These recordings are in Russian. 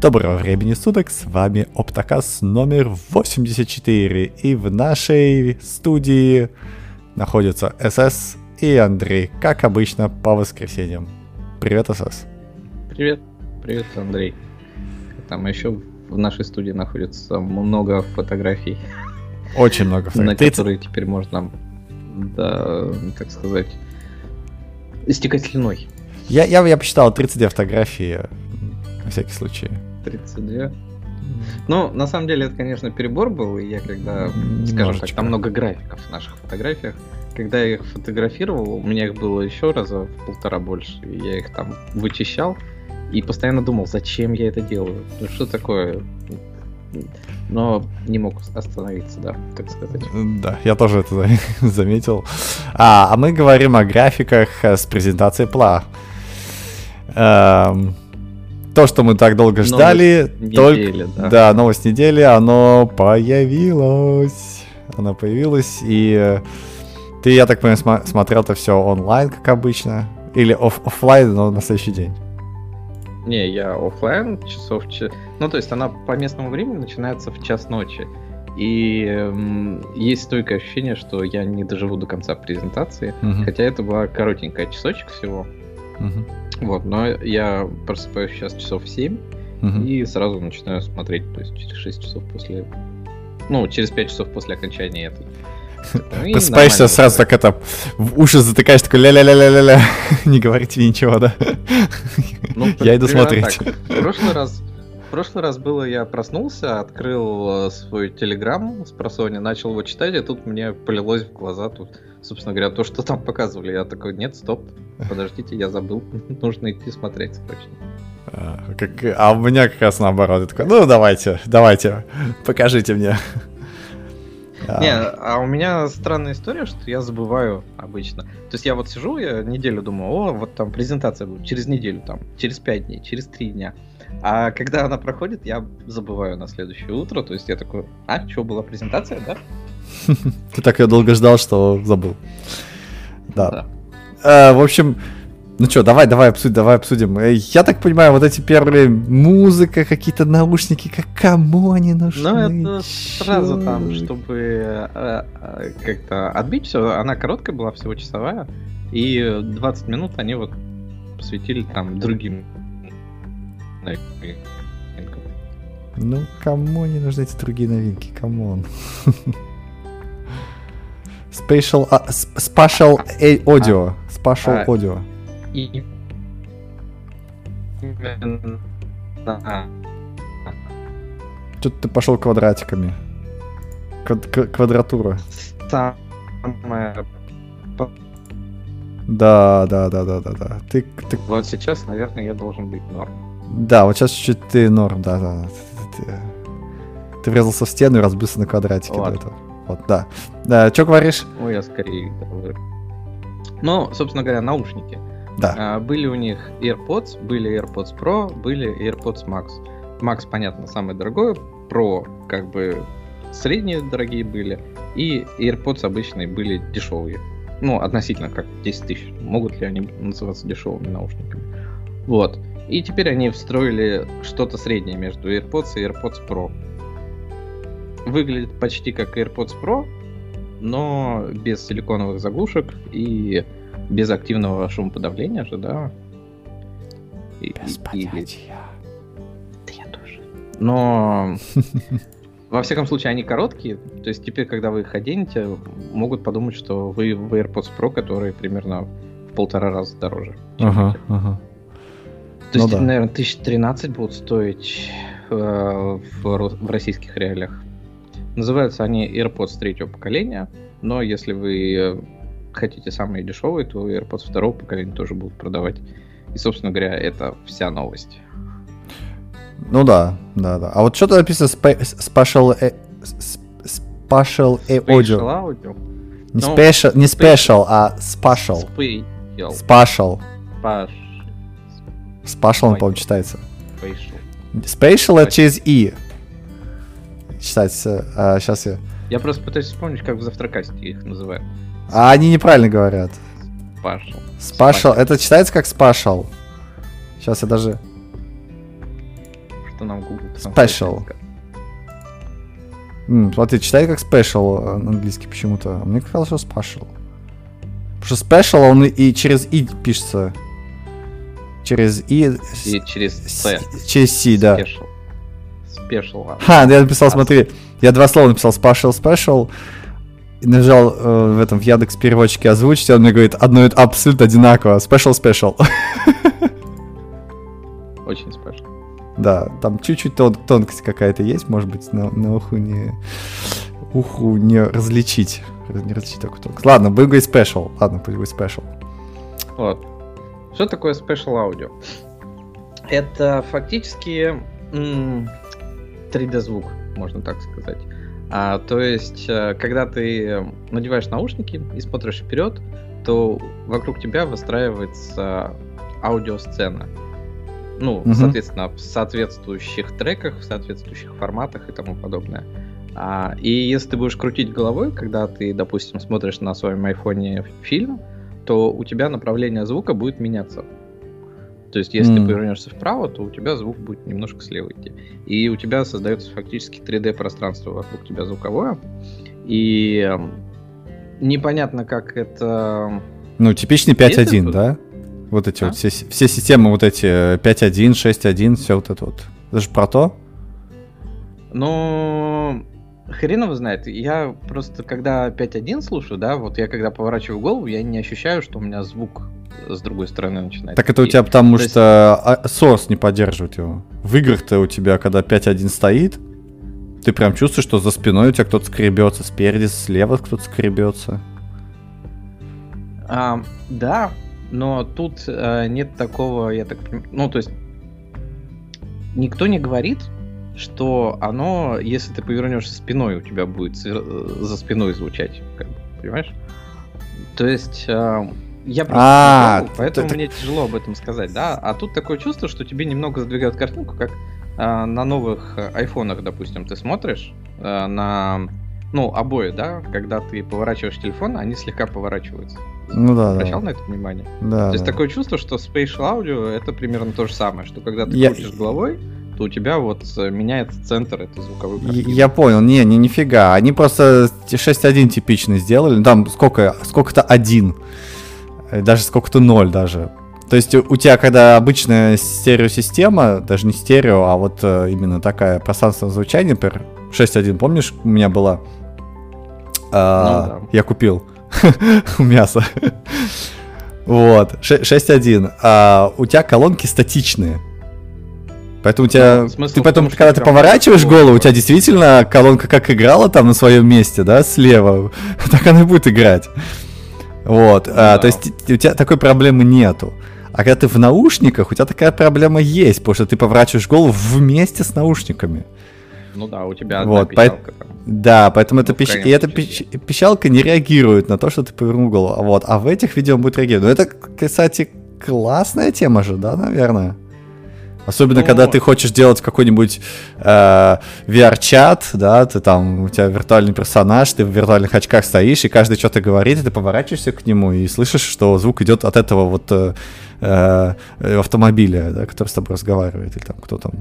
Доброго времени суток, с вами Оптокас номер 84, и в нашей студии находятся СС и Андрей, как обычно, по воскресеньям. Привет, СС. Привет, привет, Андрей. Там еще в нашей студии находится много фотографий. Очень много фотографий. На которые теперь можно, да, так сказать, истекать слюной. Я, я, я посчитал 32 фотографии, на всякий случай. 32. Ну, на самом деле, это, конечно, перебор был, и я когда, скажем так, там много графиков в наших фотографиях, когда я их фотографировал, у меня их было еще раза в полтора больше, и я их там вычищал, и постоянно думал, зачем я это делаю, ну что такое, но не мог остановиться, да, так сказать. Да, я тоже это заметил. А, а мы говорим о графиках с презентацией ПЛА. Эм, то, что мы так долго ждали, новость только... недели, да. да, новость недели, оно появилось. Оно появилось, и ты, я так понимаю, см- смотрел это все онлайн, как обычно, или оф- офлайн, но на следующий день. Не, я офлайн часов... Ну, то есть она по местному времени начинается в час ночи. И м, есть стойкое ощущение, что я не доживу до конца презентации, угу. хотя это была коротенькая часочек всего. Угу. Вот, но я просыпаюсь сейчас часов в 7 угу. и сразу начинаю смотреть, то есть через 6 часов после... Ну, через 5 часов после окончания этой. Ну, Просыпаешься сразу так это, в уши затыкаешь, такой ля-ля-ля-ля-ля-ля, не говорите ничего, да? Ну, я иду смотреть. В прошлый раз в прошлый раз было, я проснулся, открыл э, свой телеграм с просони, начал его читать, и тут мне полилось в глаза тут, собственно говоря, то, что там показывали. Я такой, нет, стоп, подождите, я забыл, нужно идти смотреть срочно. А, как, а у меня как раз наоборот. Я такой, ну давайте, давайте, покажите мне. Не, а у меня странная история, что я забываю обычно. То есть я вот сижу, я неделю думаю, о, вот там презентация будет через неделю, там, через пять дней, через три дня. А когда она проходит, я забываю на следующее утро. То есть я такой, а, что, была презентация, да? Ты так ее долго ждал, что забыл. Да. Э, в общем, ну что, давай, давай обсудим, давай обсудим. Э, я так понимаю, вот эти первые музыка, какие-то наушники, как кому они нужны? Ну, это сразу там, чтобы э, как-то отбить все. Она короткая была, всего часовая. И 20 минут они вот посвятили там другим ну, кому не нужны эти другие новинки? Come on. Spatial, а, spatial audio. Spatial audio. И... Что ты пошел квадратиками? Квад квадратура. Самая да, да, да, да, да, да. Ты, ты... Вот сейчас, наверное, я должен быть норм. Да, вот сейчас чуть-чуть ты норм, да, да. Ты, ты врезался в стену и разбился на квадратике до этого. Вот, да. Да, что говоришь? Ну, я скорее... Ну, собственно говоря, наушники. Да. А, были у них AirPods, были AirPods Pro, были AirPods Max. Max, понятно, самый дорогой, Pro как бы средние дорогие были, и AirPods обычные были дешевые. Ну, относительно как 10 тысяч. Могут ли они называться дешевыми наушниками? Вот. И теперь они встроили что-то среднее между AirPods и AirPods Pro. Выглядит почти как AirPods Pro, но без силиконовых заглушек и без активного шумоподавления же, да. И, без понятия. Да я тоже. Но во всяком случае, они короткие. То есть теперь, когда вы их оденете, могут подумать, что вы в AirPods Pro, которые примерно в полтора раза дороже. Ага, ага. То ну, есть, да. наверное, 1013 будут стоить э, в, в российских реалиях. Называются они AirPods третьего поколения, но если вы хотите самые дешевые, то AirPods второго поколения тоже будут продавать. И, собственно говоря, это вся новость. Ну да, да, да. А вот что-то написано spe- special, special, audio. audio. Не, no, special, не special, а special. Special. Special. Special. Spatial, по-моему, читается. Spatial. Spatial это через И. Читается. А, сейчас я... Я просто пытаюсь вспомнить, как в завтракасте их называют. А они неправильно говорят. Spatial. Spatial. Это читается как spatial. Сейчас я даже... Что нам Special. М, смотри, читай как special на английский почему-то. А мне казалось, что special. Потому что special, он и через и пишется. Через и... И через C. Через C, да. Special. Special. Ха, я написал, смотри, я два слова написал special, special, и нажал э, в этом в Яндекс переводчике озвучить, он мне говорит одно абсолютно одинаково. Special, special. Очень special. Да, там чуть-чуть тон- тонкость какая-то есть, может быть, на, на уху не уху не различить. Не различить такую тонкость. Ладно, будем говорить special. Ладно, пусть будет special. Вот. Что такое special audio? Это фактически м- 3D звук, можно так сказать. А, то есть, э, когда ты надеваешь наушники и смотришь вперед, то вокруг тебя выстраивается аудиосцена. Ну, угу. соответственно, в соответствующих треках, в соответствующих форматах и тому подобное. А, и если ты будешь крутить головой, когда ты, допустим, смотришь на своем айфоне фильм, то у тебя направление звука будет меняться. То есть, если mm. ты повернешься вправо, то у тебя звук будет немножко слева идти. И у тебя создается фактически 3D-пространство вокруг тебя звуковое. И эм, непонятно, как это... Ну, типичный 5.1, да? Вот эти а? вот все, все системы, вот эти 5.1, 6.1, все вот это вот. Это же про то? Ну, хрен его знает. Я просто, когда 5.1 слушаю, да, вот я когда поворачиваю голову, я не ощущаю, что у меня звук с другой стороны начинает. Так это у тебя потому То что есть... Source не поддерживает его. В играх-то у тебя, когда 5.1 стоит, ты прям чувствуешь, что за спиной у тебя кто-то скребется, спереди, слева кто-то скребется. А, да, но тут а, нет такого, я так понимаю, ну то есть никто не говорит, что оно, если ты повернешься спиной, у тебя будет за спиной звучать, как бы, понимаешь? То есть а, я просто а, делал, поэтому мне тяжело об этом сказать, да. А тут такое чувство, что тебе немного задвигают картинку, как а, на новых э, айфонах, допустим, ты смотришь а, на ну, обои, да, когда ты поворачиваешь телефон, они слегка поворачиваются. Ну да, Обращал да. на это внимание? Да. То есть да. такое чувство, что Spatial Audio это примерно то же самое, что когда ты я... крутишь головой, то у тебя вот э, меняется центр этой звуковой картины. Я понял, не, не, нифига. Они просто 6.1 типичный сделали. Там сколько, сколько-то один. Э, даже сколько-то ноль даже. То есть у тебя, когда обычная стереосистема, даже не стерео, а вот э, именно такая пространственное звучание, например, 6.1, помнишь, у меня была? А, ну, да. Я купил у мяса. вот, 6.1. А у тебя колонки статичные. Поэтому у тебя... Ну, ты потом, том, когда ты поворачиваешь голову, у тебя действительно колонка как играла там на своем месте, да, слева, так она и будет играть. Вот, ну, а, да. то есть у тебя такой проблемы нету. А когда ты в наушниках, у тебя такая проблема есть, потому что ты поворачиваешь голову вместе с наушниками. Ну да, у тебя одна вот, пищалка по... Да, поэтому ну, эта, пищ... и эта пищ... пищалка не реагирует на то, что ты повернул голову. Вот, а в этих видео будет реагировать. Ну это, кстати, классная тема же, да, наверное? Особенно, ну, когда ты хочешь делать какой-нибудь э, VR-чат, да, ты там, у тебя виртуальный персонаж, ты в виртуальных очках стоишь, и каждый что-то говорит, и ты поворачиваешься к нему и слышишь, что звук идет от этого вот э, э, автомобиля, да, который с тобой разговаривает, или там кто там.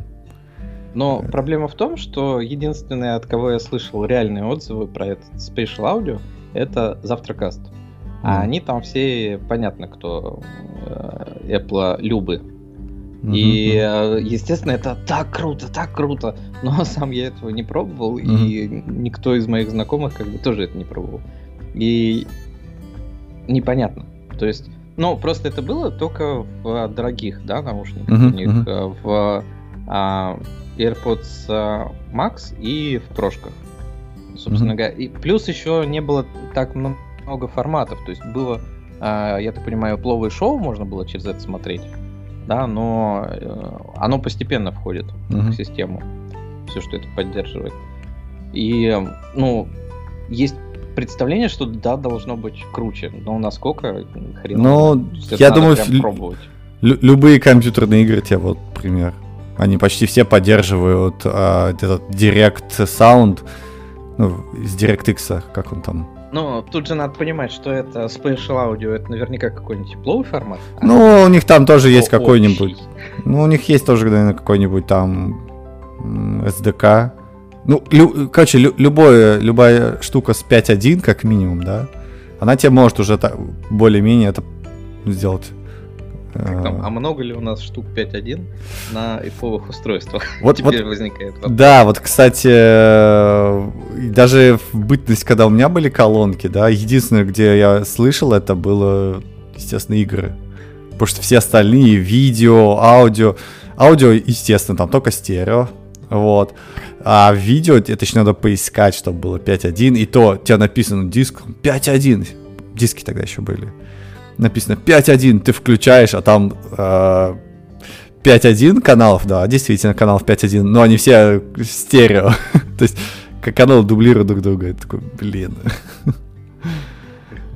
Но э. проблема в том, что единственное, от кого я слышал реальные отзывы про этот Spatial Audio, это Завтракаст. А mm. они там все, понятно, кто э, Apple любы и, э, естественно, это так круто, так круто. Но сам я этого не пробовал, и никто из моих знакомых как бы тоже это не пробовал. И непонятно. То есть, ну, просто это было только в дорогих, да, наушниках. Uh-huh, У них uh-huh. в а, AirPods Max и в прошках. Собственно uh-huh. говоря. И плюс еще не было так много форматов. То есть было, а, я так понимаю, пловое шоу можно было через это смотреть да, но э, оно постепенно входит uh-huh. в систему, все, что это поддерживает. И, ну, есть представление, что да, должно быть круче, но насколько хрен. Ну, я думаю, пробовать. Лю- любые компьютерные игры, те вот пример, они почти все поддерживают а, этот Direct Sound, ну, из DirectX, как он там ну, тут же надо понимать, что это Spatial Audio, это наверняка какой-нибудь тепловый формат. Ну, у них там тоже есть какой-нибудь. Ну, у них есть тоже, наверное, какой-нибудь там SDK. Ну, лю, короче, лю, любое, любая штука с 5.1, как минимум, да, она тебе может уже так, более-менее это сделать. Там, а много ли у нас штук 5.1 на iPhone устройствах? Вот, Теперь вот, возникает вопрос. Да, вот, кстати, даже в бытность, когда у меня были колонки, да, единственное, где я слышал, это было, естественно, игры. Потому что все остальные, видео, аудио, аудио, естественно, там только стерео, вот. А видео это еще надо поискать, чтобы было 5.1. И то у тебя написано диск 5.1. Диски тогда еще были. Написано 5.1, ты включаешь, а там э, 5.1 каналов, да, действительно каналов 5.1, но они все стерео. то есть как каналы дублируют друг друга. Я такой, блин.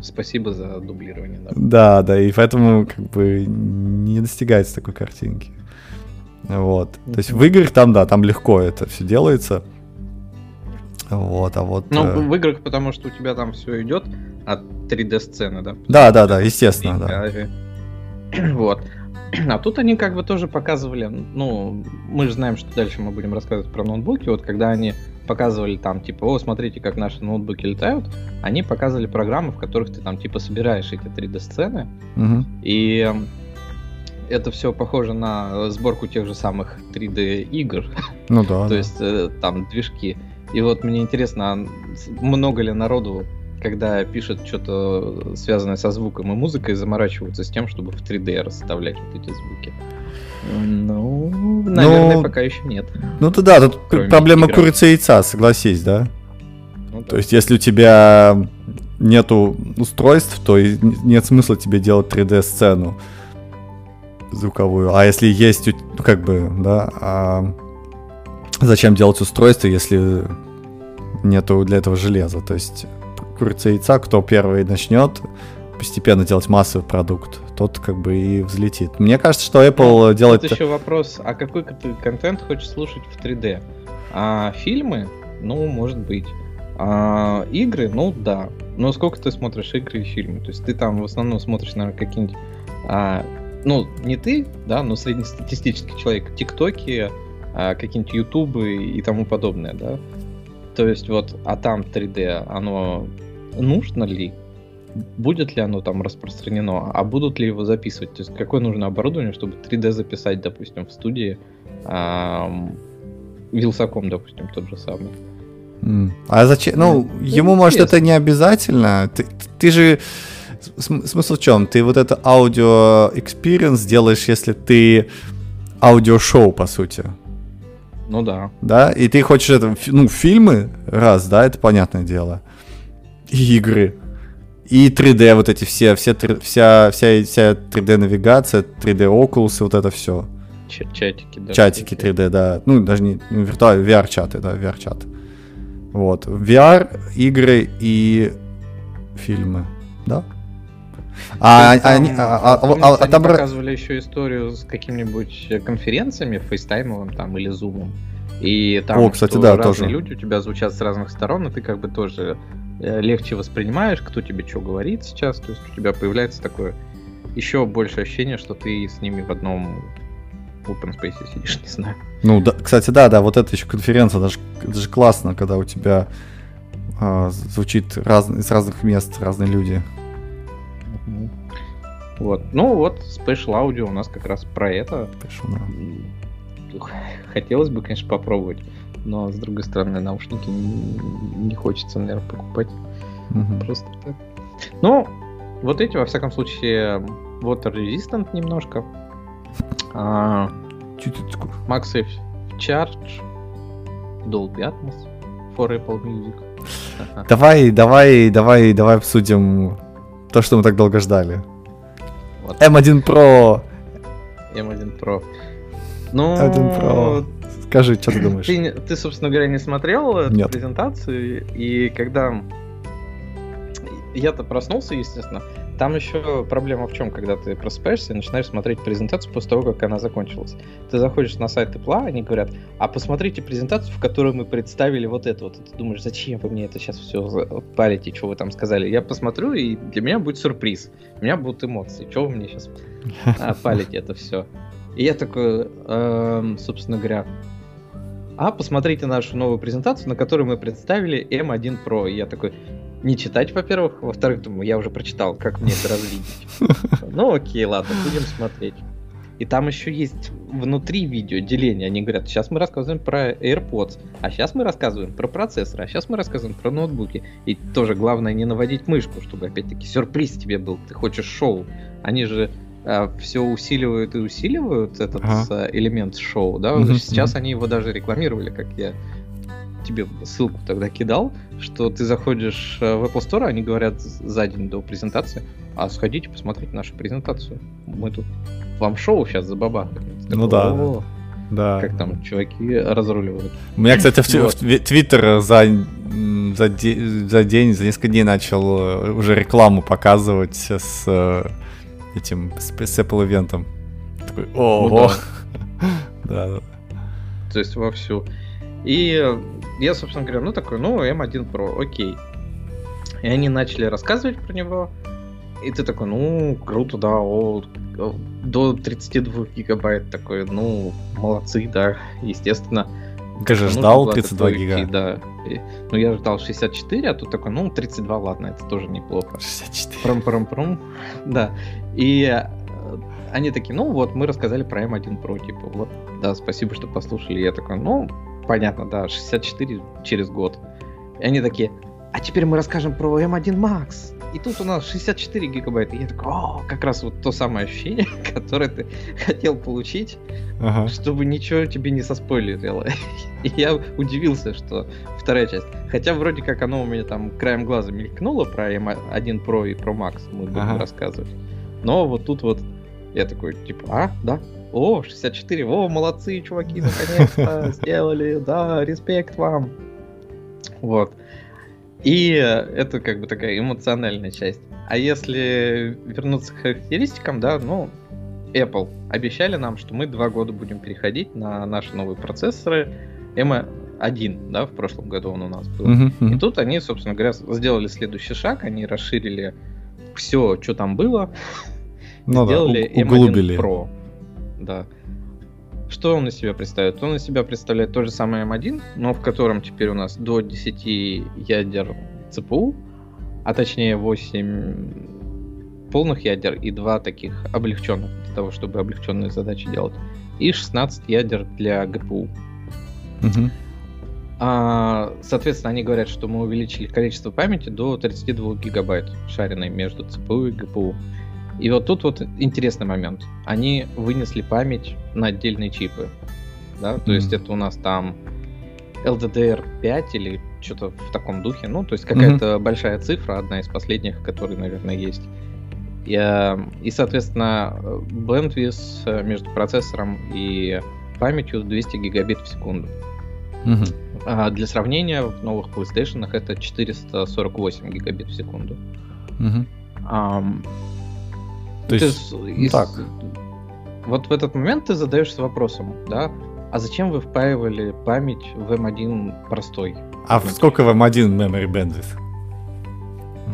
Спасибо за дублирование. Да. да, да, и поэтому как бы не достигается такой картинки. Вот. То есть в играх там, да, там легко это все делается. Вот, а вот... Ну, э... в играх, потому что у тебя там все идет от 3D-сцены, да? Да, да, да, естественно, да. Вот. А тут они как бы тоже показывали, ну, мы же знаем, что дальше мы будем рассказывать про ноутбуки, вот когда они показывали там, типа, о, смотрите, как наши ноутбуки летают, они показывали программы, в которых ты там, типа, собираешь эти 3D-сцены, угу. и это все похоже на сборку тех же самых 3D игр. Ну да. То есть э, там движки. И вот мне интересно, а много ли народу, когда пишет что-то связанное со звуком и музыкой, заморачиваются с тем, чтобы в 3D расставлять вот эти звуки? Ну, наверное, ну, пока еще нет. Ну да, тут Кроме проблема курицы и яйца, согласись, да? Ну, да? То есть, если у тебя нету устройств, то нет смысла тебе делать 3D-сцену звуковую. А если есть, ну как бы, да, а зачем делать устройство, если нету для этого железа? То есть курица яйца, кто первый начнет постепенно делать массовый продукт, тот как бы и взлетит. Мне кажется, что Apple ну, делает... Тут еще вопрос, а какой ты контент хочешь слушать в 3D? А фильмы? Ну, может быть. А игры? Ну, да. Но сколько ты смотришь игры и фильмы? То есть ты там в основном смотришь, наверное, какие-нибудь а, ну, не ты, да, но среднестатистический человек, тиктоки, а, какие-нибудь ютубы и тому подобное, да. То есть вот, а там 3D, оно нужно ли? Будет ли оно там распространено? А будут ли его записывать? То есть какое нужно оборудование, чтобы 3D записать, допустим, в студии Вилсаком, допустим, тот же самый. А зачем? Ну, ну ему, может, это не обязательно. Ты, ты же смысл в чем? Ты вот это аудио experience делаешь, если ты аудиошоу, по сути. Ну да. Да, и ты хочешь это, ну, фильмы, раз, да, это понятное дело. И игры. И 3D вот эти все, все вся, вся, вся 3D навигация, 3D Oculus, вот это все. Чатики, да. Чатики 3D, да. Ну, даже не, виртуальные, VR-чаты, да, VR-чаты. Вот. VR, игры и фильмы, да? А, там, они, а, а, а, а, там показывали еще историю с какими-нибудь конференциями, фейстаймовым там или зумом. И там О, кстати, да, разные тоже. люди у тебя звучат с разных сторон, и ты как бы тоже э, легче воспринимаешь, кто тебе что говорит сейчас. То есть у тебя появляется такое еще большее ощущение, что ты с ними в одном open space сидишь, не знаю. Ну, да, кстати, да, да, вот это еще конференция, даже, даже классно, когда у тебя э, звучит раз, из разных мест разные люди. Вот. Ну вот, Special Audio у нас как раз про это. Хотелось бы, конечно, попробовать. Но, с другой стороны, наушники не, хочется, наверное, покупать. Угу. Просто так. Ну, вот эти, во всяком случае, water resistant немножко. А, MagSafe Charge, Dolby Atmos for Apple Music. Давай, давай, давай, давай обсудим то, что мы так долго ждали. Вот. M1 Pro. M1 Pro. Ну, M1 Pro. Скажи, что ты думаешь? Ты, ты, собственно говоря, не смотрел эту Нет. презентацию, и когда я-то проснулся, естественно, там еще проблема в чем, когда ты просыпаешься и начинаешь смотреть презентацию после того, как она закончилась. Ты заходишь на сайт Apple, они говорят, а посмотрите презентацию, в которой мы представили вот это вот. И ты думаешь, зачем вы мне это сейчас все палите, что вы там сказали? Я посмотрю, и для меня будет сюрприз. У меня будут эмоции. Что вы мне сейчас а, палите это все? И я такой, эм, собственно говоря, а посмотрите нашу новую презентацию, на которой мы представили M1 Pro. И я такой, не читать, во-первых, во-вторых, думаю, я уже прочитал, как мне это развидеть. Ну окей, ладно, будем смотреть. И там еще есть внутри видео деление. Они говорят, сейчас мы рассказываем про AirPods, а сейчас мы рассказываем про процессоры, а сейчас мы рассказываем про ноутбуки. И тоже главное не наводить мышку, чтобы опять-таки сюрприз тебе был. Ты хочешь шоу. Они же э, все усиливают и усиливают этот ага. Э, элемент шоу, да? Mm-hmm. Сейчас они его даже рекламировали, как я тебе ссылку тогда кидал, что ты заходишь э, в Apple Store, они говорят за день до презентации, а сходите посмотреть нашу презентацию. Мы тут вам шоу сейчас за баба. Ну да. Да. Как там чуваки разруливают. У меня, кстати, в, Твиттер за, за, за день, за несколько дней начал э, уже рекламу показывать с э, этим, с, с Apple ивентом. Такой, ого! Ну, да. да. То есть вовсю. И я, собственно говоря, ну такой, ну, M1 Pro, окей. И они начали рассказывать про него. И ты такой, ну, круто, да, о, до 32 гигабайт такой, ну, молодцы, да, естественно. Ты же ждал 32 гига. Да. И, ну, я ждал 64, а тут такой, ну, 32, ладно, это тоже неплохо. 64. Пром-пром-пром. Да. И э, они такие, ну, вот, мы рассказали про M1 Pro, типа, вот, да, спасибо, что послушали. Я такой, ну, понятно, да, 64 через год. И они такие, а теперь мы расскажем про M1 Max. И тут у нас 64 гигабайта. И я такой, о, как раз вот то самое ощущение, которое ты хотел получить, ага. чтобы ничего тебе не соспойлерило. И я удивился, что вторая часть. Хотя вроде как оно у меня там краем глаза мелькнуло про M1 Pro и Pro Max, мы будем ага. рассказывать. Но вот тут вот я такой, типа, а, да, о, 64, о, молодцы, чуваки, наконец-то сделали, да, респект вам. Вот. И это как бы такая эмоциональная часть. А если вернуться к характеристикам, да, ну, Apple обещали нам, что мы два года будем переходить на наши новые процессоры M1, да, в прошлом году он у нас был. Uh-huh, uh-huh. И тут они, собственно говоря, сделали следующий шаг, они расширили все, что там было, ну сделали да, M1 Pro. Да. Что он из себя представляет? Он из себя представляет то же самое M1, но в котором теперь у нас до 10 ядер ЦПУ, а точнее 8 полных ядер и 2 таких облегченных, для того, чтобы облегченные задачи делать, и 16 ядер для ГПУ. Угу. А, соответственно, они говорят, что мы увеличили количество памяти до 32 гигабайт, шаренной между ЦПУ и ГПУ. И вот тут вот интересный момент. Они вынесли память на отдельные чипы. Да? То mm-hmm. есть это у нас там LDDR5 или что-то в таком духе. Ну, то есть какая-то mm-hmm. большая цифра, одна из последних, которые, наверное, есть. И, э, и соответственно, bandwidth между процессором и памятью 200 гигабит в секунду. Mm-hmm. А для сравнения, в новых PlayStation это 448 гигабит в секунду. Mm-hmm. Um, то есть, ты, из, так. Вот в этот момент ты задаешься вопросом, да, а зачем вы впаивали память в M1 простой? А в сколько в M1 memory bandwidth?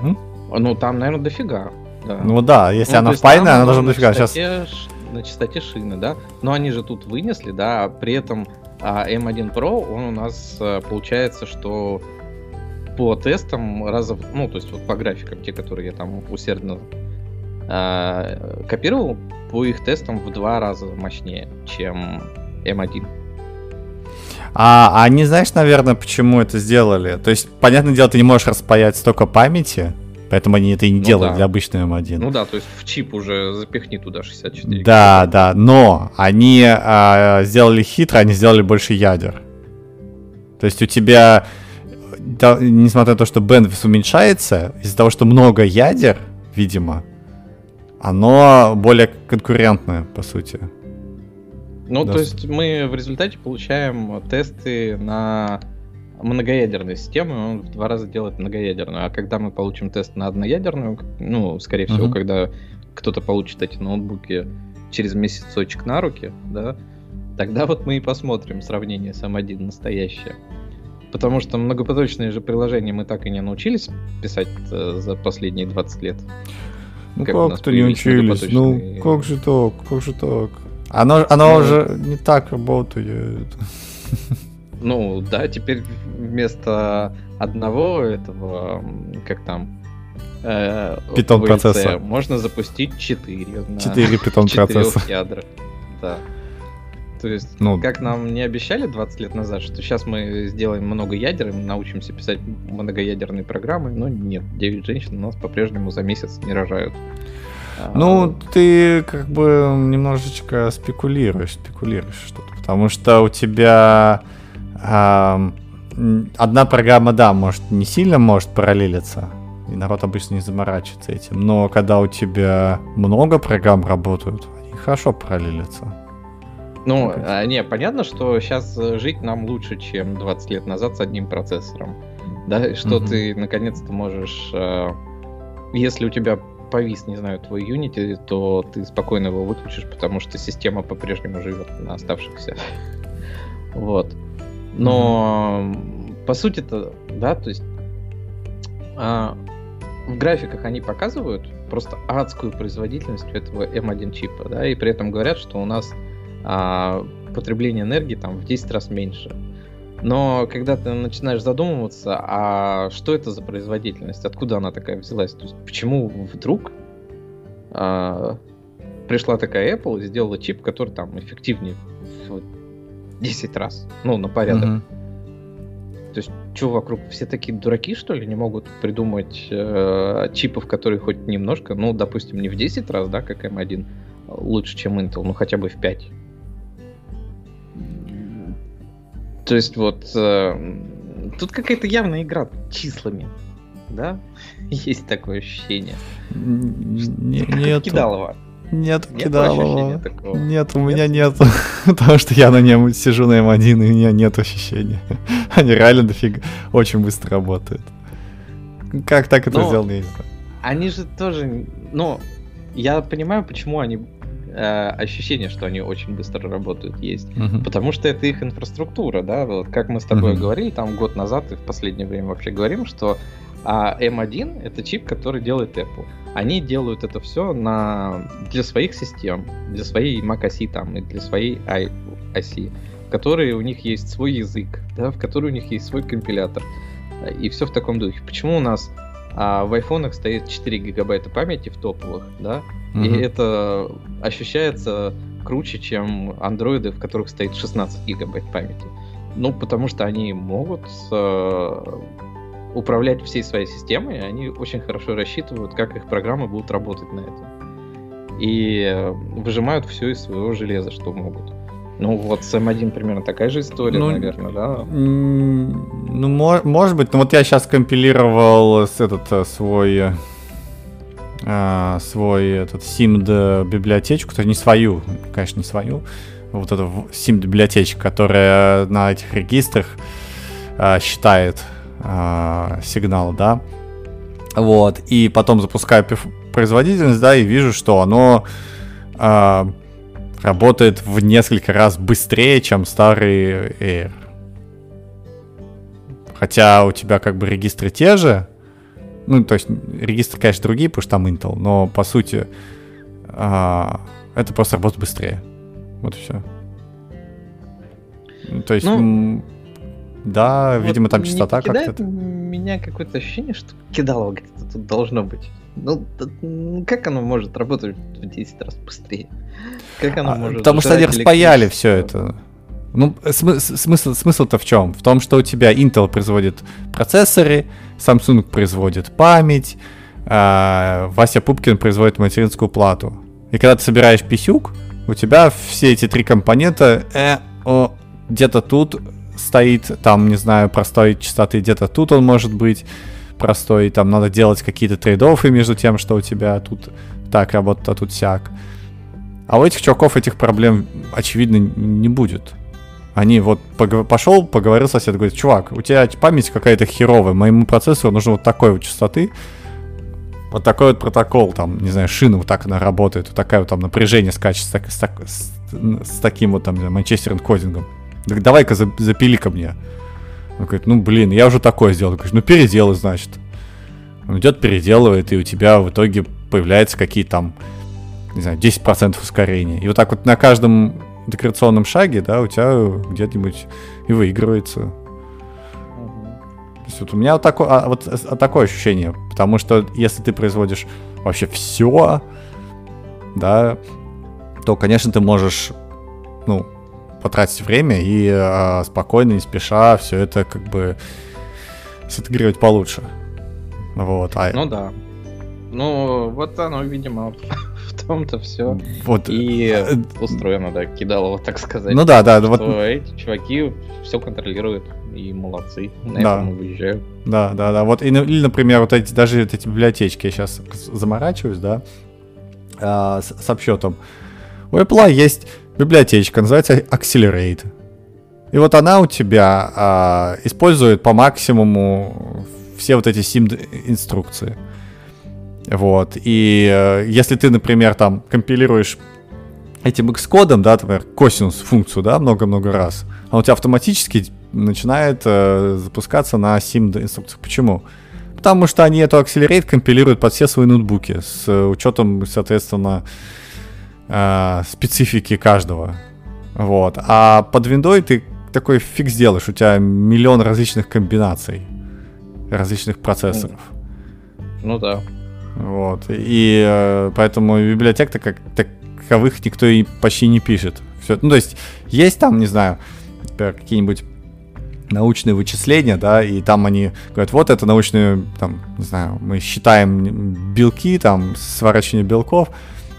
Угу. Ну, там, наверное, дофига. Да. Ну да, если ну, она впаянная, она должна дофига. Сейчас... На частоте шины, да. Но они же тут вынесли, да, а при этом а M1 Pro, он у нас э, получается, что по тестам разов, ну, то есть вот по графикам, те, которые я там усердно э, копировал по их тестам в два раза мощнее, чем M1. А, а не знаешь, наверное, почему это сделали? То есть, понятное дело, ты не можешь распаять столько памяти, поэтому они это и не ну делают да. для обычной M1. Ну да, то есть в чип уже запихни туда 64. Да, да, но они а, сделали хитро, они сделали больше ядер. То есть у тебя, да, несмотря на то, что bandwidth уменьшается, из-за того, что много ядер, видимо, оно более конкурентное, по сути. Ну, да. то есть мы в результате получаем тесты на многоядерную систему, он в два раза делает многоядерную. А когда мы получим тест на одноядерную, ну, скорее всего, uh-huh. когда кто-то получит эти ноутбуки через месяцочек на руки, да, тогда вот мы и посмотрим сравнение с M1 настоящее. Потому что многопоточные же приложения мы так и не научились писать э, за последние 20 лет. Ну как, как-то не учились. Ну как же так, как же так? Оно, оно ну, уже не так работает. Ну, да, теперь вместо одного этого, как там, питон процесса. Можно запустить 4. 4 питон процесса. ядрах. Да. То есть, ну, как нам не обещали 20 лет назад, что сейчас мы сделаем много ядер, и мы научимся писать многоядерные программы, но нет, 9 женщин у нас по-прежнему за месяц не рожают. А, ну, ты как бы немножечко спекулируешь, спекулируешь что-то, потому что у тебя э, одна программа, да, может, не сильно может параллелиться, и народ обычно не заморачивается этим, но когда у тебя много программ работают, они хорошо параллелятся. Ну, а, не, понятно, что сейчас э, жить нам лучше, чем 20 лет назад с одним процессором. Да, что mm-hmm. ты наконец-то можешь, э, если у тебя повис, не знаю, твой Unity, то ты спокойно его выключишь, потому что система по-прежнему живет на оставшихся. Вот. Но mm-hmm. по сути-то, да, то есть а, в графиках они показывают просто адскую производительность этого M1 чипа, да, и при этом говорят, что у нас а потребление энергии там в 10 раз меньше. Но когда ты начинаешь задумываться, а что это за производительность, откуда она такая взялась, то есть почему вдруг а, пришла такая Apple и сделала чип, который там эффективнее в 10 раз, ну, на порядок. Mm-hmm. То есть, что вокруг, все такие дураки, что ли, не могут придумать э, чипов, которые хоть немножко, ну, допустим, не в 10 раз, да, как M1, лучше, чем Intel, ну, хотя бы в 5. То есть вот э, тут какая-то явная игра числами, да? Есть такое ощущение. Не, нет. Кидалова. Нет, нет Кидалова. Нет, у меня нет. Потому что я на нем сижу на М1, и у меня нет ощущения. Они реально дофига очень быстро работают. Как так это сделано, я не знаю. Они же тоже, ну, я понимаю, почему они э, ощущение, что они очень быстро работают, есть. Uh-huh. Потому что это их инфраструктура, да. Вот как мы с тобой uh-huh. говорили там год назад и в последнее время вообще говорим, что а M1 это чип, который делает Apple. Они делают это все на для своих систем, для своей Mac оси там и для своей I оси, в которой у них есть свой язык, да, в которой у них есть свой компилятор. И все в таком духе. Почему у нас а в айфонах стоит 4 гигабайта памяти в топовых, да, mm-hmm. и это ощущается круче, чем андроиды, в которых стоит 16 гигабайт памяти. Ну, потому что они могут э, управлять всей своей системой, и они очень хорошо рассчитывают, как их программы будут работать на этом. И э, выжимают все из своего железа, что могут. Ну, вот с М1 примерно такая же история, ну, наверное, да? Ну, мо- может быть. Ну, вот я сейчас компилировал этот э, свой э, свой этот SIMD библиотечку, то есть не свою, конечно, не свою, вот эту SIMD библиотечку, которая на этих регистрах э, считает э, сигнал, да. Вот, и потом запускаю производительность, да, и вижу, что оно э, работает в несколько раз быстрее, чем старый Air. Хотя у тебя как бы регистры те же. Ну, то есть регистры, конечно, другие, потому что там Intel, но по сути а, это просто работает быстрее. Вот и все. То есть, ну, да, вот видимо, там частота как-то. меня какое-то ощущение, что кидалово где-то тут должно быть. Ну, как оно может работать в 10 раз быстрее? Как оно а, может Потому что они распаяли все это. Ну, смы- смысл, смысл-то в чем? В том, что у тебя Intel производит процессоры, Samsung производит память, а Вася Пупкин производит материнскую плату. И когда ты собираешь писюк, у тебя все эти три компонента э, о, где-то тут стоит, там, не знаю, простой частоты, где-то тут он может быть простой, там надо делать какие-то трейдофы между тем, что у тебя тут так работает, а тут сяк. А у этих чуваков этих проблем, очевидно, не будет. Они вот пог... пошел, поговорил сосед, говорит, чувак, у тебя память какая-то херовая, моему процессору нужно вот такой вот частоты, вот такой вот протокол, там, не знаю, шина вот так она работает, вот такая вот там напряжение скачет с, с, с, с таким вот там Манчестер кодингом. Давай-ка запили ко мне. Он говорит, ну блин, я уже такое сделал. Говорит, ну переделай, значит. Он идет, переделывает, и у тебя в итоге появляются какие-то там, не знаю, 10% ускорения. И вот так вот на каждом интеграционном шаге, да, у тебя где-нибудь и выигрывается. То есть вот у меня вот такое, а, вот а, такое ощущение, потому что если ты производишь вообще все, да, то, конечно, ты можешь, ну, потратить время и а, спокойно, не спеша все это как бы синтегрировать получше. Вот. А... Ну да. Ну, вот оно, видимо, в том-то все. Вот. И э, устроено, да, кидалово, так сказать. Ну да, да. Вот... эти чуваки все контролируют и молодцы. На да. этом выезжают. Да, да, да. Вот, и, или, например, вот эти, даже вот эти библиотечки, я сейчас заморачиваюсь, да, а, с, с обсчетом. У Apple есть библиотечка, называется Accelerate. И вот она у тебя а, использует по максимуму все вот эти сим-инструкции. Вот. И э, если ты, например, там компилируешь этим Xcode, да, например, косинус функцию, да, много-много раз, а у тебя автоматически начинает э, запускаться на sim инструкциях. Почему? Потому что они эту Accelerate компилируют под все свои ноутбуки с учетом, соответственно, э, специфики каждого. Вот. А под виндой ты такой фиг сделаешь, у тебя миллион различных комбинаций, различных процессоров. Ну да. Вот. И э, поэтому библиотек-то как таковых никто и почти не пишет. Все, ну, то есть, есть там, не знаю, какие-нибудь научные вычисления, да, и там они говорят, вот это научные, там, не знаю, мы считаем белки, там, сварочение белков,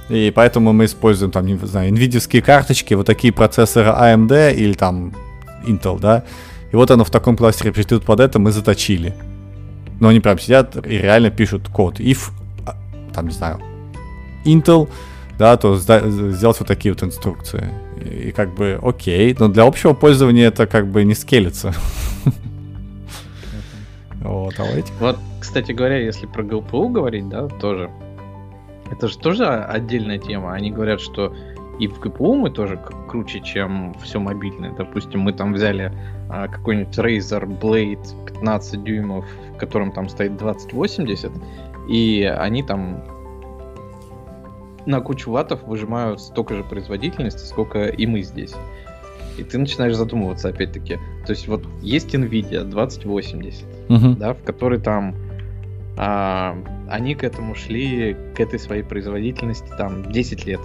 и поэтому мы используем, там, не знаю, NVIDIA карточки, вот такие процессоры AMD или там Intel, да, и вот оно в таком кластере прилетит под это, мы заточили. Но они прям сидят и реально пишут код. If там, не знаю, Intel, да, то сделать вот такие вот инструкции. И, и как бы окей, но для общего пользования это как бы не скелится. Вот, а эти... Вот, кстати говоря, если про GPU говорить, да, тоже. Это же тоже отдельная тема. Они говорят, что и в GPU мы тоже круче, чем все мобильное. Допустим, мы там взяли а, какой-нибудь Razer Blade 15 дюймов, в котором там стоит 2080, и они там на кучу ватов выжимают столько же производительности, сколько и мы здесь. И ты начинаешь задумываться опять-таки. То есть вот есть Nvidia 2080, uh-huh. да, в которой там а, они к этому шли, к этой своей производительности там 10 лет.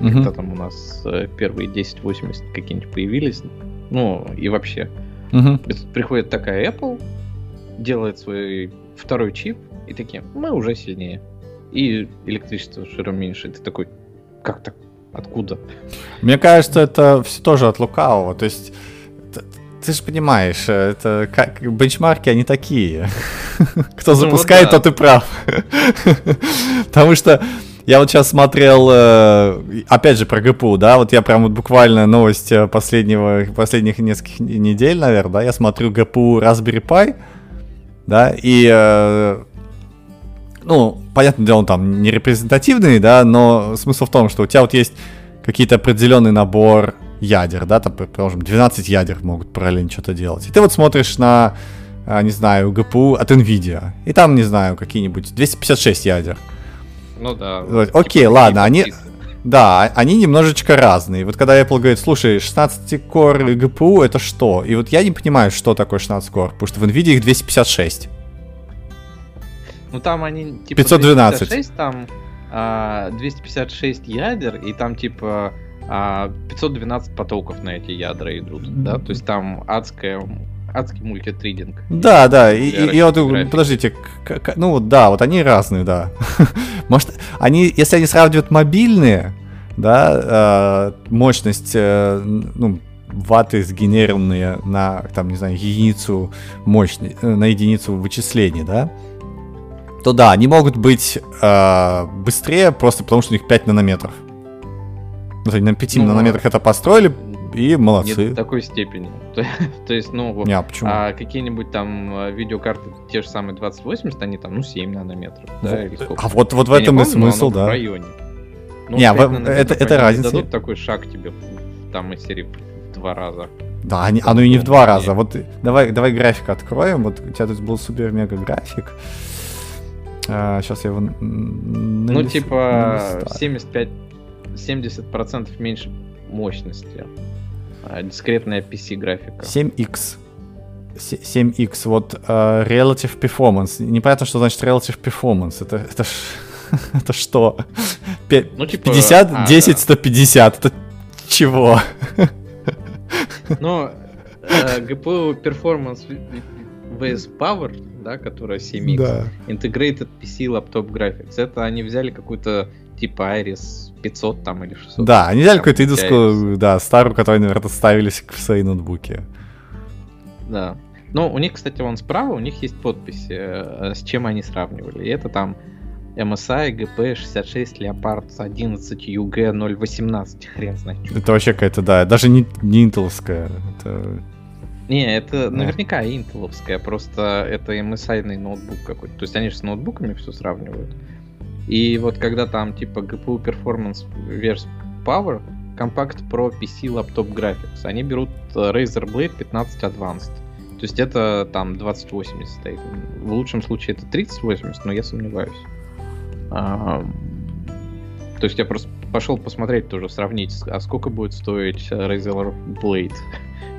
Uh-huh. Когда там у нас э, первые 1080 какие-нибудь появились. Ну, и вообще. Uh-huh. Приходит такая Apple, делает свой второй чип, и такие, мы уже сильнее. И электричество широм меньше. И ты такой, как так? Откуда? Мне кажется, это все тоже от лукавого. То есть ты, же понимаешь, это как бенчмарки, они такие. Кто ну запускает, ну, да. тот и прав. Потому что я вот сейчас смотрел, э, опять же, про ГПУ, да, вот я прям вот буквально новость э, последнего, последних нескольких недель, наверное, да, я смотрю ГПУ Raspberry Pi, да, и э, ну, понятное дело, он там не репрезентативный, да, но смысл в том, что у тебя вот есть какие-то определенный набор ядер, да, там, предположим, 12 ядер могут параллельно что-то делать. И ты вот смотришь на, а, не знаю, GPU от NVIDIA, и там, не знаю, какие-нибудь 256 ядер. Ну да. Вот, окей, типа, ладно, они... Да, они немножечко разные. Вот когда Apple говорит, слушай, 16-кор GPU это что? И вот я не понимаю, что такое 16 кор, потому что в NVIDIA их 256. Ну там они типа 512. 256, там а, 256 ядер, и там типа а, 512 потоков на эти ядра идут, да, то есть там адская адский мультитридинг. Да, да, и, и, и вот, подождите, к, к, ну да, вот они разные, да. Может, они, если они сравнивают мобильные, да, э, мощность, э, ну, ваты сгенерированные на, там, не знаю, единицу мощности, на единицу вычислений, да, то да, они могут быть э, быстрее просто потому, что у них 5 нанометров. Вот они на 5 ну, нанометрах это построили, и молодцы. Нет в такой степени. То, есть, ну, Не, а, почему? а какие-нибудь там э, видеокарты, те же самые 2080, они там, ну, 7 нанометров, да, или сколько? А вот, вот в этом и смысл, да. В районе. Ну, не, в, это, это разница. дадут такой шаг тебе, там, из серии в два раза. Да, они, оно и не в два раза. Вот давай, давай график откроем. Вот у тебя тут был супер-мега график. А, сейчас я его Ну, типа, 75 70% меньше мощности. А, дискретная PC графика. 7X. 7X, вот uh, Relative Performance. Непонятно, что значит Relative Performance. Это, это, это что? ну, типа, 50, а, 10, да. 150. Это чего? Ну, uh, GPU Performance vs Power, да, которая 7X, да. Integrated PC Laptop Graphics. Это они взяли какую-то типа Iris 500 там или 600. Да, они взяли какую-то идовскую, да, старую, которую, наверное, ставились в свои ноутбуки. Да. Ну, у них, кстати, вон справа, у них есть подписи, э, с чем они сравнивали. И это там MSI GP66 Leopard 11 UG 018, хрен знает. Что. Это вообще какая-то, да, даже не, не интеловская. Это... Не, это да. наверняка интеловская, просто это MSI ноутбук какой-то. То есть они же с ноутбуками все сравнивают. И вот когда там типа GPU Performance vs Power, Compact Pro PC Laptop Graphics, они берут э, Razer Blade 15 Advanced. То есть это там 2080 стоит. В лучшем случае это 3080, но я сомневаюсь. А, то есть я просто пошел посмотреть тоже, сравнить, а сколько будет стоить Razer Blade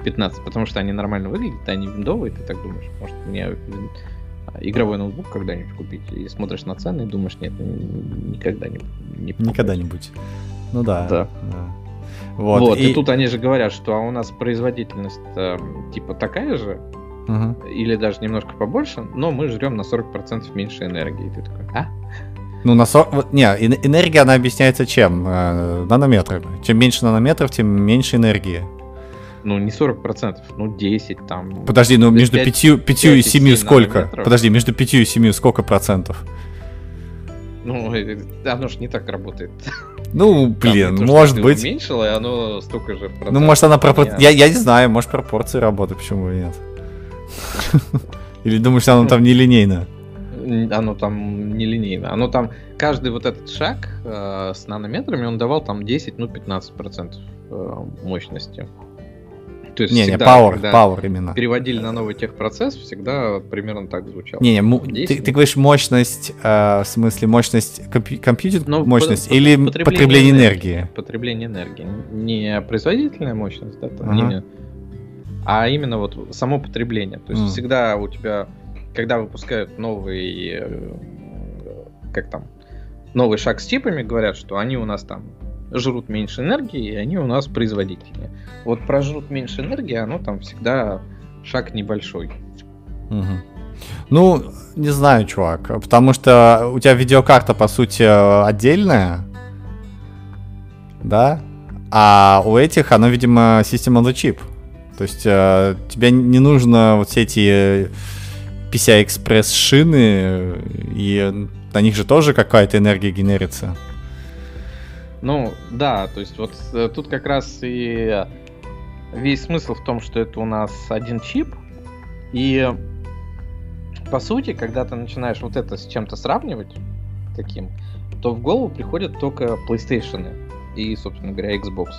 15, потому что они нормально выглядят, они виндовые, ты так думаешь, может мне игровой ноутбук когда-нибудь купить, и смотришь на цены и думаешь, нет, никогда не, не Никогда-нибудь. Ну да. Да. да. Вот, вот и... и тут они же говорят, что а у нас производительность э, типа такая же, угу. или даже немножко побольше, но мы жрем на 40% меньше энергии. И ты такой, а? Ну, на 40... Не, энергия, она объясняется чем? Э, нанометрами. Чем меньше нанометров, тем меньше энергии. Ну, не 40%, ну 10 там. Подожди, ну между 5, 5, 5 и 7 сколько? Нанометров. Подожди, между 5 и 7 сколько процентов? Ну, э, оно же не так работает. Ну, блин, Там, может то, быть. уменьшило, и оно столько же Ну, может, она пропор... я, я не знаю, может, пропорции работают, почему и нет. Или думаешь, оно там нелинейно? Оно там нелинейно. Оно там, каждый вот этот шаг э, с нанометрами, он давал там 10, ну, 15% э, мощности. То есть не, всегда, не, power, power именно. Переводили на новый техпроцесс, всегда примерно так звучало. Не, не, ты, ты говоришь мощность, э, в смысле мощность компью- компьютер, Но мощность по, или потребление, потребление энергии? энергии? Потребление энергии. Не производительная мощность, да, там, ага. не, а именно вот само потребление. То есть mm. всегда у тебя, когда выпускают новый, э, как там, новый шаг с чипами, говорят, что они у нас там жрут меньше энергии, и они у нас производительнее. Вот про жрут меньше энергии, оно там всегда шаг небольшой. Угу. Ну, не знаю, чувак, потому что у тебя видеокарта, по сути, отдельная, да? А у этих, оно, видимо, система the chip. То есть э, тебе не нужно вот все эти PCI-Express шины, и на них же тоже какая-то энергия генерится. Ну, да, то есть вот э, тут как раз и весь смысл в том, что это у нас один чип, и по сути, когда ты начинаешь вот это с чем-то сравнивать таким, то в голову приходят только PlayStation и, собственно говоря, Xbox.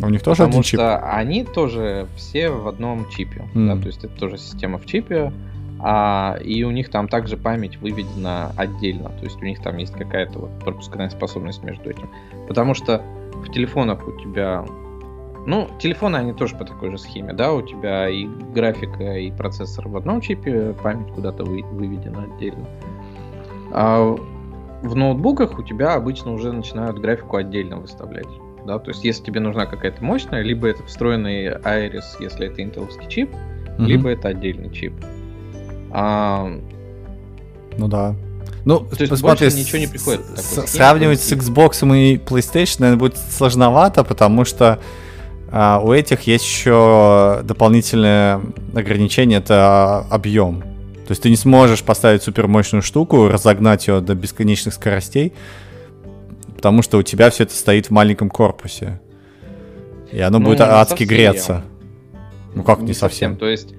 У них тоже один чип? Потому что они тоже все в одном чипе. Mm. Да, то есть это тоже система в чипе. А, и у них там также память выведена отдельно. То есть у них там есть какая-то вот пропускная способность между этим. Потому что в телефонах у тебя... Ну, телефоны, они тоже по такой же схеме, да, у тебя и графика, и процессор в одном чипе, память куда-то вы, выведена отдельно. А в ноутбуках у тебя обычно уже начинают графику отдельно выставлять. Да? То есть, если тебе нужна какая-то мощная, либо это встроенный Iris, если это интеловский чип, mm-hmm. либо это отдельный чип. А... Ну да. Ну, то есть посмотри, больше ничего не приходит. С- сравнивать с Xbox и PlayStation, наверное, будет сложновато, потому что а, у этих есть еще дополнительное ограничение, это объем. То есть ты не сможешь поставить супермощную штуку, разогнать ее до бесконечных скоростей, потому что у тебя все это стоит в маленьком корпусе. И оно ну, будет адски совсем. греться. Ну как не, не совсем? совсем? То есть,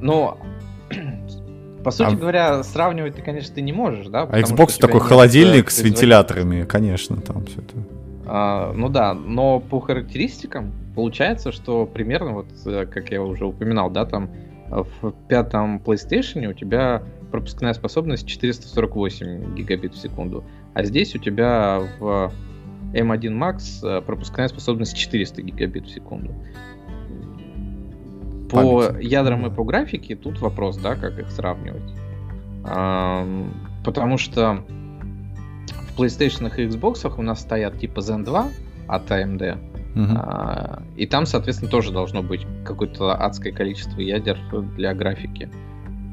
ну, по сути а... говоря, сравнивать ты, конечно, ты не можешь, да? А Xbox такой холодильник с вентиляторами, конечно, там все это. А, ну да, но по характеристикам получается, что примерно, вот э, как я уже упоминал, да, там в пятом PlayStation у тебя пропускная способность 448 гигабит в секунду, а здесь у тебя в M1 Max пропускная способность 400 гигабит в секунду. По Память. ядрам и по графике тут вопрос, да, как их сравнивать. Потому что в PlayStation и Xbox у нас стоят типа Zen 2 от AMD. Uh-huh. А, и там, соответственно, тоже должно быть какое-то адское количество ядер для графики.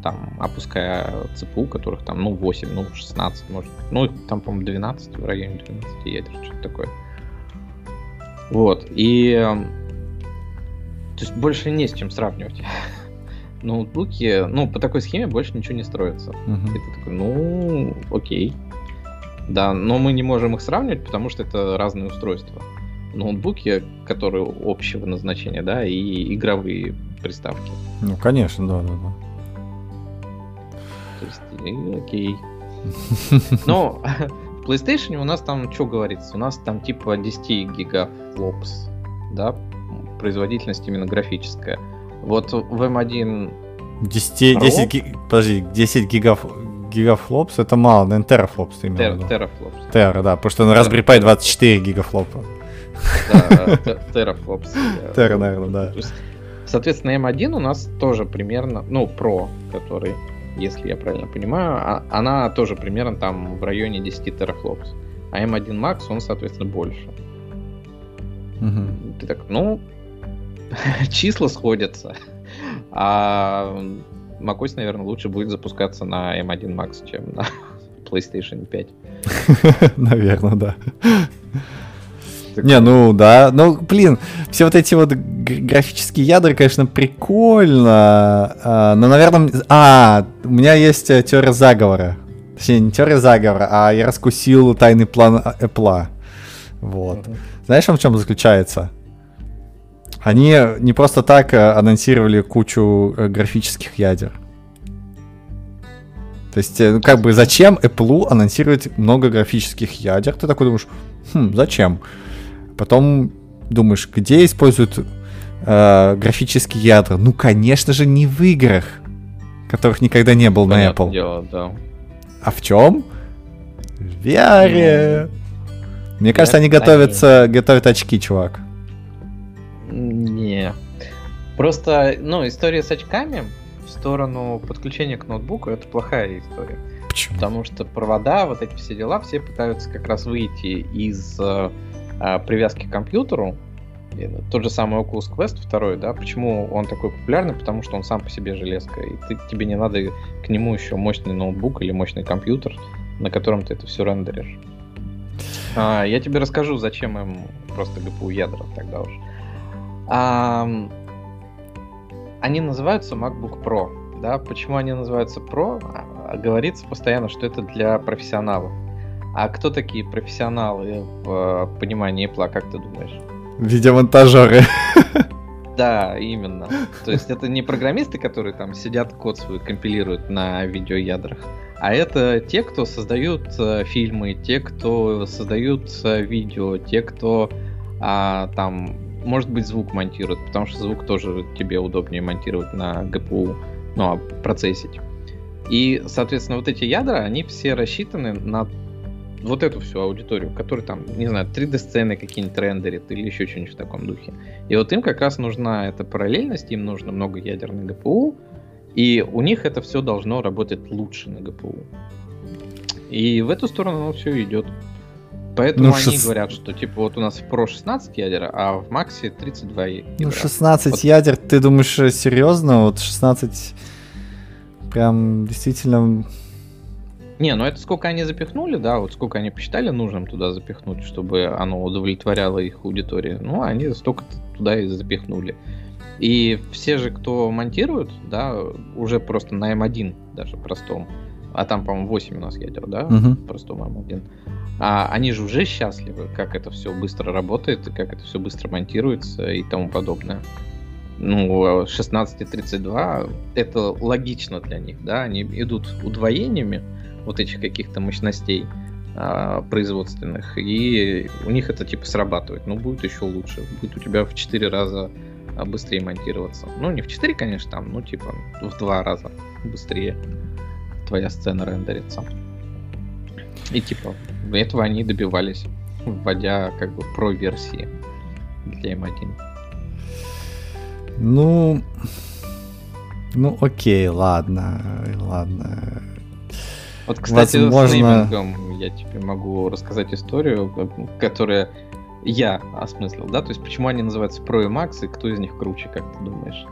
Там, опуская ЦПУ, которых там, ну, 8, ну, 16, может. Ну, там, по-моему, 12, в районе 12 ядер, что-то такое. Вот. И... То есть больше не с чем сравнивать. ноутбуки, ну, по такой схеме больше ничего не строится. Uh-huh. И ты такой, ну, окей. Да, но мы не можем их сравнивать, потому что это разные устройства. Ноутбуки, которые общего назначения, да, и игровые приставки. Ну, конечно, да, да, да. То есть, окей. Но в PlayStation у нас там что говорится? У нас там типа 10 гигафлопс, да, производительность именно графическая. Вот в M1 10, 10, ги... подожди, 10 гигов, гигафлопс это мало, наверное, терафлопс ты имел Тер, в Терафлопс. Тера, да, потому что на Raspberry Pi 24 гигафлопа. Да, терафлопс. Тера, наверное, да. Соответственно, M1 у нас тоже примерно, ну, Pro, который, если я правильно понимаю, а, она тоже примерно там в районе 10 терафлопс. А M1 Max, он, соответственно, больше. Угу. Ты так, ну, числа сходятся. А macOS, наверное, лучше будет запускаться на M1 Max, чем на PlayStation 5. Наверное, да. Не, ну да, ну блин, все вот эти вот графические ядра, конечно, прикольно, а, но, наверное, а, у меня есть э, теория заговора, точнее, не теория заговора, а я раскусил тайный план Apple, вот. Знаешь, в чем заключается? Они не просто так э, анонсировали кучу э, графических ядер. То есть, э, ну, как бы, зачем Apple анонсировать много графических ядер? Ты такой думаешь, хм, зачем? Потом думаешь, где используют э, графические ядра? Ну, конечно же, не в играх, которых никогда не было на Apple. Дело, да. А в чем? В VR. Mm. Мне кажется, они готовятся, готовят очки, чувак. Не. Просто, ну, история с очками в сторону подключения к ноутбуку это плохая история. Почему? Потому что провода, вот эти все дела, все пытаются как раз выйти из э, э привязки к компьютеру. И тот же самый Oculus Quest 2, да, почему он такой популярный? Потому что он сам по себе железка, и ты, тебе не надо к нему еще мощный ноутбук или мощный компьютер, на котором ты это все рендеришь. А, я тебе расскажу, зачем им просто GPU ядра тогда уж. А, они называются MacBook Pro. Да? Почему они называются Pro? А, говорится постоянно, что это для профессионалов. А кто такие профессионалы в понимании Apple, как ты думаешь? Видеомонтажеры. Да, именно. То есть это не программисты, которые там сидят, код свой компилируют на видеоядрах, а это те, кто создают э, фильмы, те, кто создают э, видео, те, кто а, там может быть, звук монтируют, потому что звук тоже тебе удобнее монтировать на GPU, ну, а процессить. И, соответственно, вот эти ядра, они все рассчитаны на вот эту всю аудиторию, которая там, не знаю, 3D-сцены какие-нибудь рендерит или еще что-нибудь в таком духе. И вот им как раз нужна эта параллельность, им нужно много ядерных GPU, и у них это все должно работать лучше на GPU. И в эту сторону оно все идет. Поэтому ну, они 6... говорят, что типа вот у нас в Pro 16 ядер, а в Максе 32 ядра. Ну 16 вот. ядер, ты думаешь э, серьезно? Вот 16 прям действительно... Не, ну это сколько они запихнули, да, вот сколько они посчитали нужным туда запихнуть, чтобы оно удовлетворяло их аудитории. Ну, они столько туда и запихнули. И все же, кто монтирует, да, уже просто на M1 даже простом, а там, по-моему, 8 у нас ядер, да, угу. простом M1, а они же уже счастливы, как это все быстро работает, и как это все быстро монтируется и тому подобное. Ну, 16.32 это логично для них, да, они идут удвоениями вот этих каких-то мощностей а, производственных, и у них это типа срабатывает. Ну, будет еще лучше, будет у тебя в 4 раза быстрее монтироваться. Ну, не в 4, конечно, там, ну, типа в 2 раза быстрее твоя сцена рендерится. И типа этого они добивались. вводя как бы про версии для M1. Ну, ну окей, ладно, ладно. Вот, кстати, Возможно... с неймингом я тебе могу рассказать историю, которая я осмыслил, да? То есть почему они называются Pro и Max, и кто из них круче, как ты думаешь?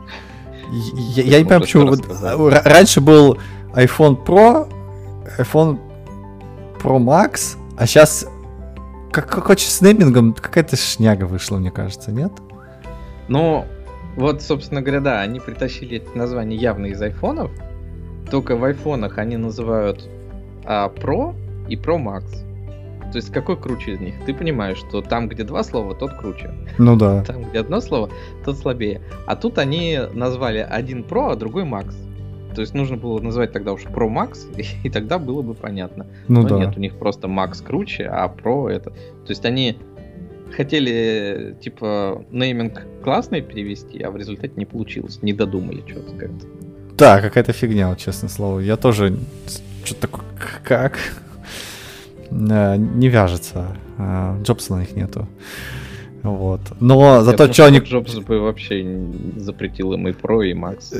Я, я не понимаю, почему. Вот, раньше был iPhone Pro, iPhone Pro Max, а сейчас как, какой с неймингом какая-то шняга вышла, мне кажется, нет? Ну, вот, собственно говоря, да, они притащили эти названия явно из айфонов, только в айфонах они называют а, Pro и Pro Max. То есть какой круче из них? Ты понимаешь, что там, где два слова, тот круче. Ну да. Там, где одно слово, тот слабее. А тут они назвали один Pro, а другой Max. То есть нужно было назвать тогда уж Pro Max, и, и тогда было бы понятно. Ну Но да. нет, у них просто Max круче, а Pro это... То есть они хотели, типа, нейминг классный перевести, а в результате не получилось. Не додумали что-то как-то. Да, какая-то фигня, вот, честное слово. Я тоже что-то такое, как? Э, не вяжется. Э, Джобса на них нету. Вот. Но зато что они... Джобс бы вообще запретил им и Pro, и Max.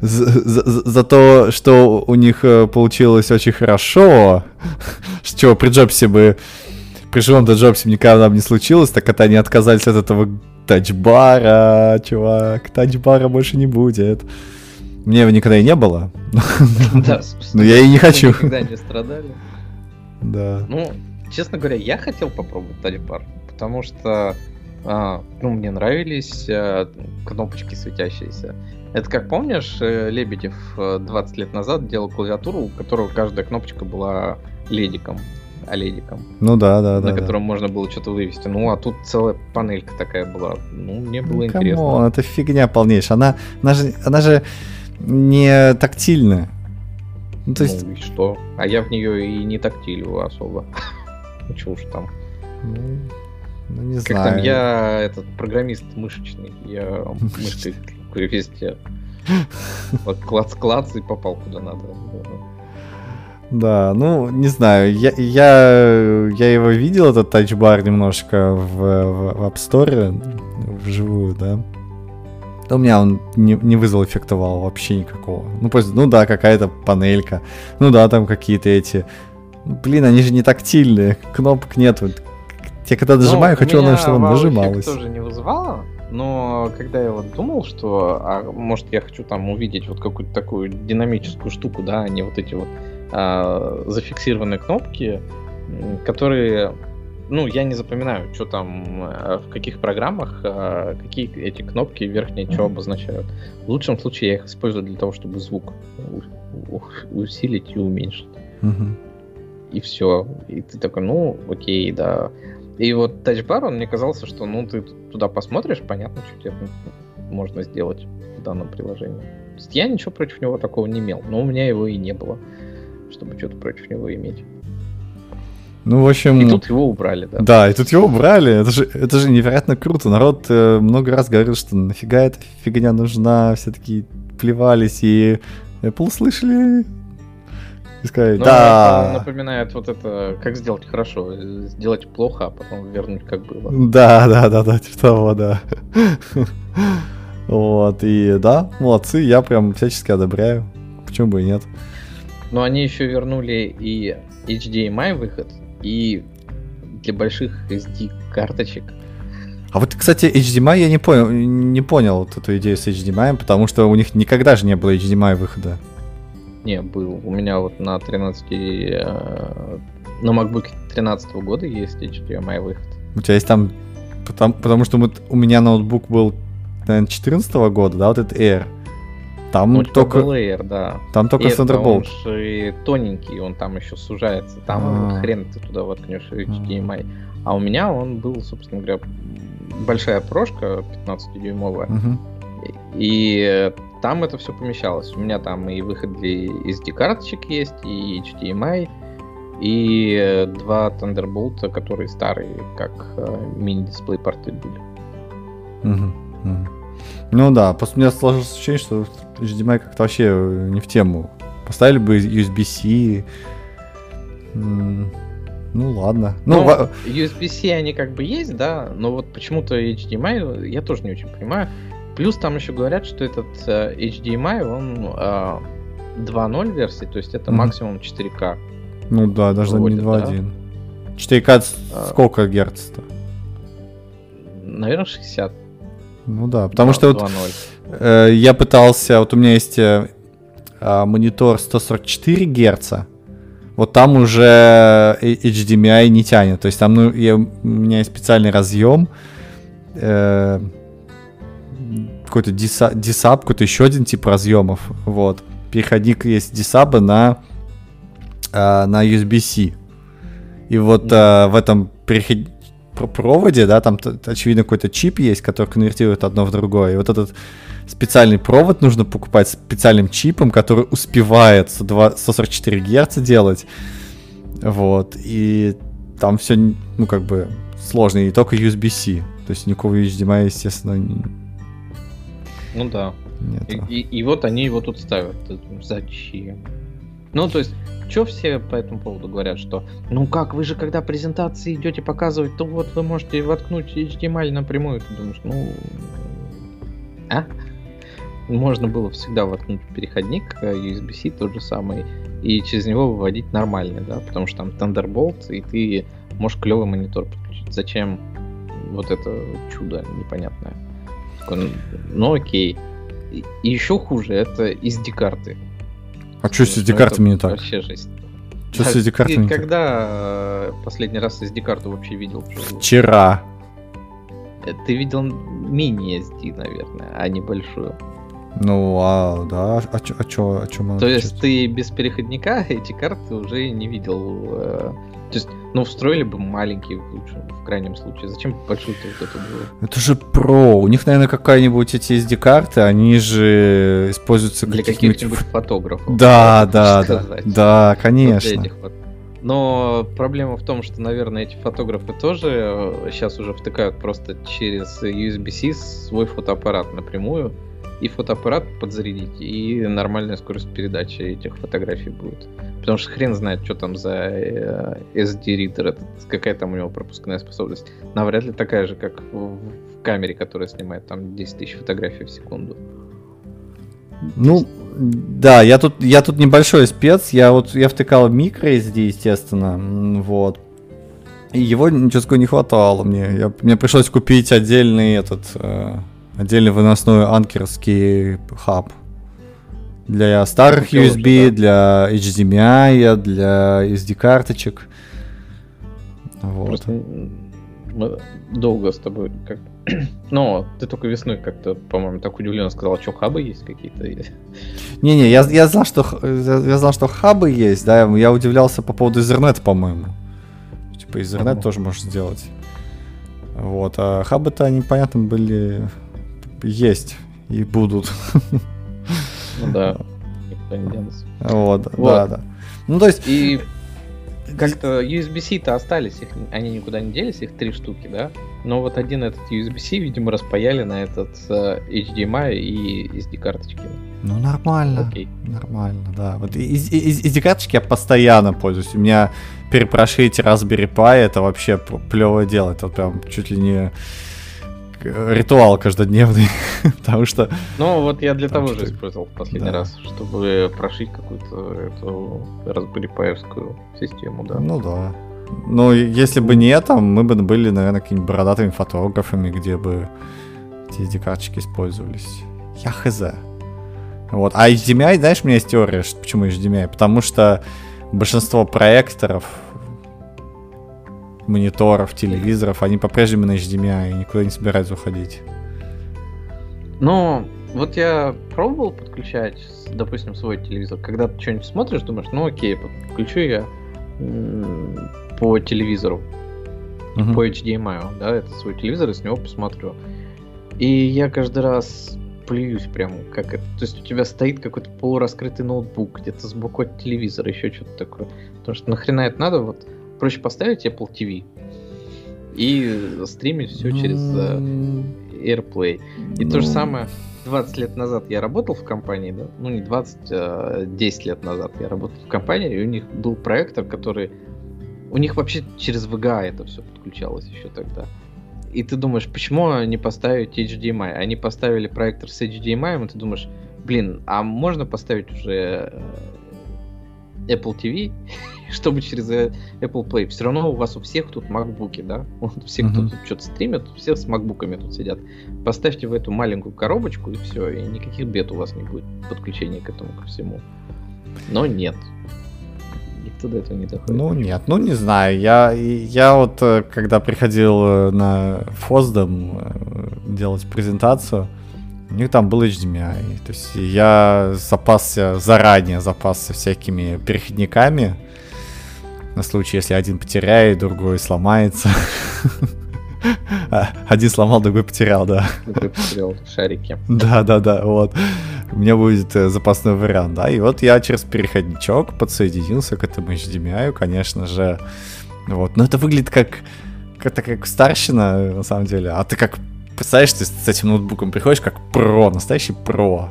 За то, что у них э, получилось очень хорошо, что при Джобсе бы при живом-то Джобсе никогда бы не случилось, так это они отказались от этого тачбара, чувак, тачбара больше не будет. Мне его никогда и не было. Да, Но я и не хочу. Никогда не страдали. Да. Ну, честно говоря, я хотел попробовать тачбар, потому что а, ну, мне нравились а, кнопочки светящиеся. Это как помнишь, э, Лебедев 20 э, лет назад делал клавиатуру, у которого каждая кнопочка была ледиком, OLED'иком. Ну да, да, да. На котором да. можно было что-то вывести. Ну, а тут целая панелька такая была. Ну, мне было ну, интересно. Come on, это фигня полнейшая. Она, она, же, она же не тактильная. Ну, то есть... Ну и что? А я в нее и не тактилю особо. Ну чего уж там. Ну, ну не как знаю. там, я этот программист мышечный. Я мышкой везде. Вот клац-клац и попал куда надо. Да, ну, не знаю, я, я, я его видел, этот тачбар, немножко в, в, в App Store, вживую, да у меня он не, не вызвал эффекта вау вообще никакого. Ну, просто, ну да, какая-то панелька. Ну да, там какие-то эти... Блин, они же не тактильные, кнопок нету. Я когда нажимаю, ну, хочу, чтобы он нажималось. тоже не вызывало, но когда я вот думал, что, а, может, я хочу там увидеть вот какую-то такую динамическую штуку, да, а не вот эти вот а, зафиксированные кнопки, которые ну, я не запоминаю, что там, э, в каких программах, э, какие эти кнопки верхние что обозначают. В лучшем случае я их использую для того, чтобы звук усилить и уменьшить. И все. И ты такой, ну, окей, да. И вот тачбар, он мне казался, что, ну, ты туда посмотришь, понятно, что тебе можно сделать в данном приложении. То есть я ничего против него такого не имел, но у меня его и не было, чтобы что-то против него иметь. Ну, в общем... И тут его убрали, да? Да, и тут его убрали. Это же, это же невероятно круто. Народ э, много раз говорил, что нафига эта фигня нужна. Все таки плевались, и Apple слышали. И сказали, ну, да. Это напоминает вот это, как сделать хорошо. Сделать плохо, а потом вернуть как было. Да, да, да, да, типа того, да. Вот, и да, молодцы, я прям всячески одобряю. Почему бы и нет? Но они еще вернули и HDMI выход, и для больших SD карточек. А вот, кстати, HDMI я не понял, не понял вот эту идею с HDMI, потому что у них никогда же не было HDMI выхода. Не, был. У меня вот на 13 э, на MacBook 13 года есть HDMI выход. У тебя есть там потому, потому что мы, у меня ноутбук был, наверное, 14 года, да, вот этот Air. Там ну, только... Air, да. Там только Air, Thunderbolt. Он же тоненький, он там еще сужается. Там А-а-а. хрен ты туда воткнешь HDMI. А у меня он был, собственно говоря, большая прошка 15-дюймовая. Угу. И там это все помещалось. У меня там и выход для SD-карточек есть, и HDMI, и два Thunderbolt, которые старые, как э, мини-дисплей порты были. Угу. Угу. Ну да, просто у меня сложилось ощущение, что HDMI как-то вообще не в тему. Поставили бы USB-C. Ну ладно. Ну, ну USB-C они как бы есть, да, но вот почему-то HDMI я тоже не очень понимаю. Плюс там еще говорят, что этот uh, HDMI, он uh, 2.0 версии, то есть это mm-hmm. максимум 4К. Ну да, даже выводит, не 2.1. Да? 4К а... сколько герц-то? Наверное, 60. Ну да, потому 2, что вот э, я пытался, вот у меня есть э, а, монитор 144 герца, вот там уже HDMI не тянет. То есть там ну, я, у меня есть специальный разъем, э, какой-то дисап, какой-то еще один тип разъемов. Вот. Переходник есть дисаба на, э, на USB-C. И вот э, в этом переход... проводе, да, там очевидно какой-то чип есть, который конвертирует одно в другое. И вот этот специальный провод нужно покупать специальным чипом, который успевает 144 Гц делать. Вот. И там все, ну, как бы сложно. И только USB-C. То есть никакого HDMI, естественно, не... Ну да. Нет. И, и, и вот они его тут ставят. Зачем? Ну, то есть, что все по этому поводу говорят, что ну как, вы же когда презентации идете показывать, то вот вы можете воткнуть HDMI напрямую. Ты думаешь, ну... А? можно было всегда воткнуть переходник э, USB-C тот же самый и через него выводить нормальный, да, потому что там Thunderbolt, и ты можешь клевый монитор подключить. Зачем вот это чудо непонятное? Такой, ну окей. И, еще хуже, это SD-карты. А что с SD-картами не так? Вообще жесть. Что с SD-картами когда э, последний раз SD-карту вообще видел? Вчера. Э, ты видел мини-SD, наверное, а не большую. Ну, а, да, а чё, а чё, а чё То есть ты без переходника эти карты уже не видел. То есть, ну, встроили бы маленькие в лучшем, в крайнем случае. Зачем большую вот эту было? Это же про. У них, наверное, какая-нибудь эти SD-карты, они же используются для каких-нибудь фотографов. Да, да, да, да, конечно. Вот но проблема в том, что, наверное, эти фотографы тоже сейчас э, уже втыкают просто через USB-C свой фотоаппарат напрямую и фотоаппарат подзарядить, и нормальная скорость передачи этих фотографий будет. Потому что хрен знает, что там за э, SD-ридер, какая там у него пропускная способность. Навряд ли такая же, как в, в камере, которая снимает там 10 тысяч фотографий в секунду. Ну, да, я тут, я тут небольшой спец, я вот, я втыкал микро SD, естественно, вот. И его ничего не хватало мне. Я, мне пришлось купить отдельный этот, э, отдельный выносной анкерский хаб. Для старых USB, да. для HDMI, для SD-карточек. Вот. Просто мы долго с тобой как но ты только весной как-то, по-моему, так удивленно сказал, что хабы есть какие-то. Не-не, я, я знал, что я знал, что хабы есть, да, я удивлялся по поводу Ethernet, по-моему. Типа Ethernet тоже можешь сделать. Вот, а хабы-то они, понятно, были есть и будут. Ну да, никуда не денется. Вот, вот, да, да. Ну, то есть... И как-то USB-C-то остались, их, они никуда не делись, их три штуки, да? Но вот один этот USB-C, видимо, распаяли на этот uh, HDMI и SD-карточки. Ну, нормально. Окей. Нормально, да. Вот из, из, SD-карточки я постоянно пользуюсь. У меня перепрошить Raspberry Pi это вообще плевое дело. Это прям чуть ли не ритуал каждодневный, потому что... Ну, вот я для того же использовал в последний да. раз, чтобы прошить какую-то эту Pi систему, да. Ну да. Ну, если бы не это, мы бы были, наверное, какими-нибудь бородатыми фотографами, где бы эти карточки использовались. Я хз. Вот. А HDMI, знаешь, у меня есть теория, почему HDMI? Потому что большинство проекторов мониторов, телевизоров, они по-прежнему на HDMI и никуда не собираются уходить. Ну, вот я пробовал подключать, допустим, свой телевизор. Когда ты что-нибудь смотришь, думаешь, ну окей, подключу я по телевизору, uh-huh. по HDMI, да, это свой телевизор, и с него посмотрю. И я каждый раз плююсь прям, как это. То есть у тебя стоит какой-то полураскрытый ноутбук, где-то сбоку от телевизора, еще что-то такое. Потому что нахрена это надо, вот проще поставить Apple TV и стримить все через uh, AirPlay. И то же самое 20 лет назад я работал в компании, да? ну не 20, а 10 лет назад я работал в компании, и у них был проектор, который у них вообще через VGA это все подключалось еще тогда. И ты думаешь, почему не поставить HDMI? Они поставили проектор с HDMI, и ты думаешь, блин, а можно поставить уже э, Apple TV, чтобы через э, Apple Play. Все равно у вас у всех тут макбуки, да? Вот все, кто тут что-то стримит, все с макбуками тут сидят. Поставьте в эту маленькую коробочку и все, и никаких бед у вас не будет подключения к этому ко всему. Но нет. Никто до этого не доходит. Ну нет, ну не знаю. Я, я вот э, когда приходил э, на Фоздом делать презентацию, у них там был HDMI. То есть я запасся, заранее запасся всякими переходниками. На случай, если один потеряет, другой сломается. А, один сломал, другой потерял, да. Другой потерял шарики. Да, да, да, вот. У меня будет э, запасной вариант, да. И вот я через переходничок подсоединился к этому HDMI, конечно же. Вот. Но это выглядит как, как, как старщина, на самом деле. А ты как Представляешь, ты с этим ноутбуком приходишь как про, настоящий про.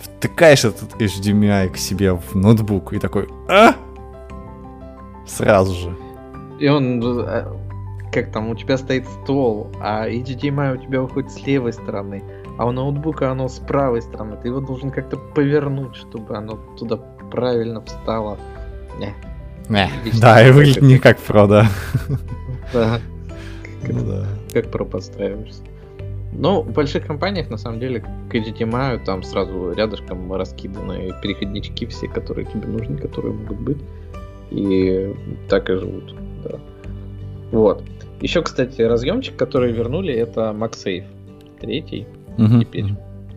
Втыкаешь этот HDMI к себе в ноутбук и такой, а? Сразу же. И он, э, как там, у тебя стоит стол, а HDMI у тебя выходит с левой стороны, а у ноутбука оно с правой стороны. Ты его должен как-то повернуть, чтобы оно туда правильно встало. Не. Не. Да, и выглядит не как про, да. Да. Ну да. Как про подстраиваешься. Ну, в больших компаниях, на самом деле, к HDMI там сразу рядышком раскиданы переходнички все, которые тебе нужны, которые могут быть. И так и живут. Да. Вот. Еще, кстати, разъемчик, который вернули, это MagSafe. Третий uh-huh. теперь.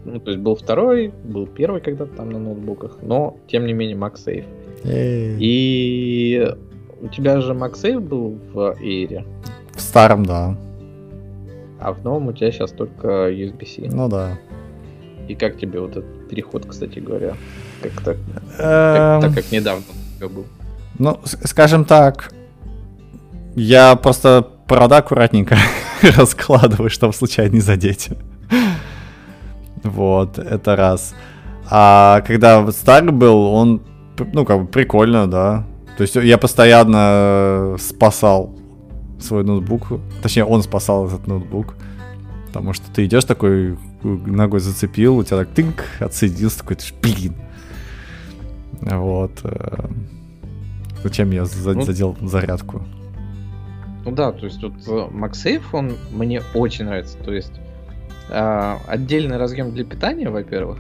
Ну, то есть был второй, был первый когда-то там на ноутбуках, но, тем не менее, MagSafe. И у тебя же MagSafe был в Air? В старом, да. А в новом у тебя сейчас только USB-C. Ну да. И как тебе вот этот переход, кстати говоря? Как так, как, так как недавно был? Ну, скажем так, я просто провода аккуратненько раскладываю, чтобы случайно не задеть. вот, это раз. А когда старый был, он, ну, как бы прикольно, да. То есть я постоянно спасал свой ноутбук. Точнее, он спасал этот ноутбук. Потому что ты идешь такой, ногой зацепил, у тебя так тынк, отсоединился, такой, блин. Вот. Э, зачем я ну, задел зарядку? Ну да, то есть тут э, MagSafe, он мне очень нравится. То есть э, отдельный разъем для питания, во-первых,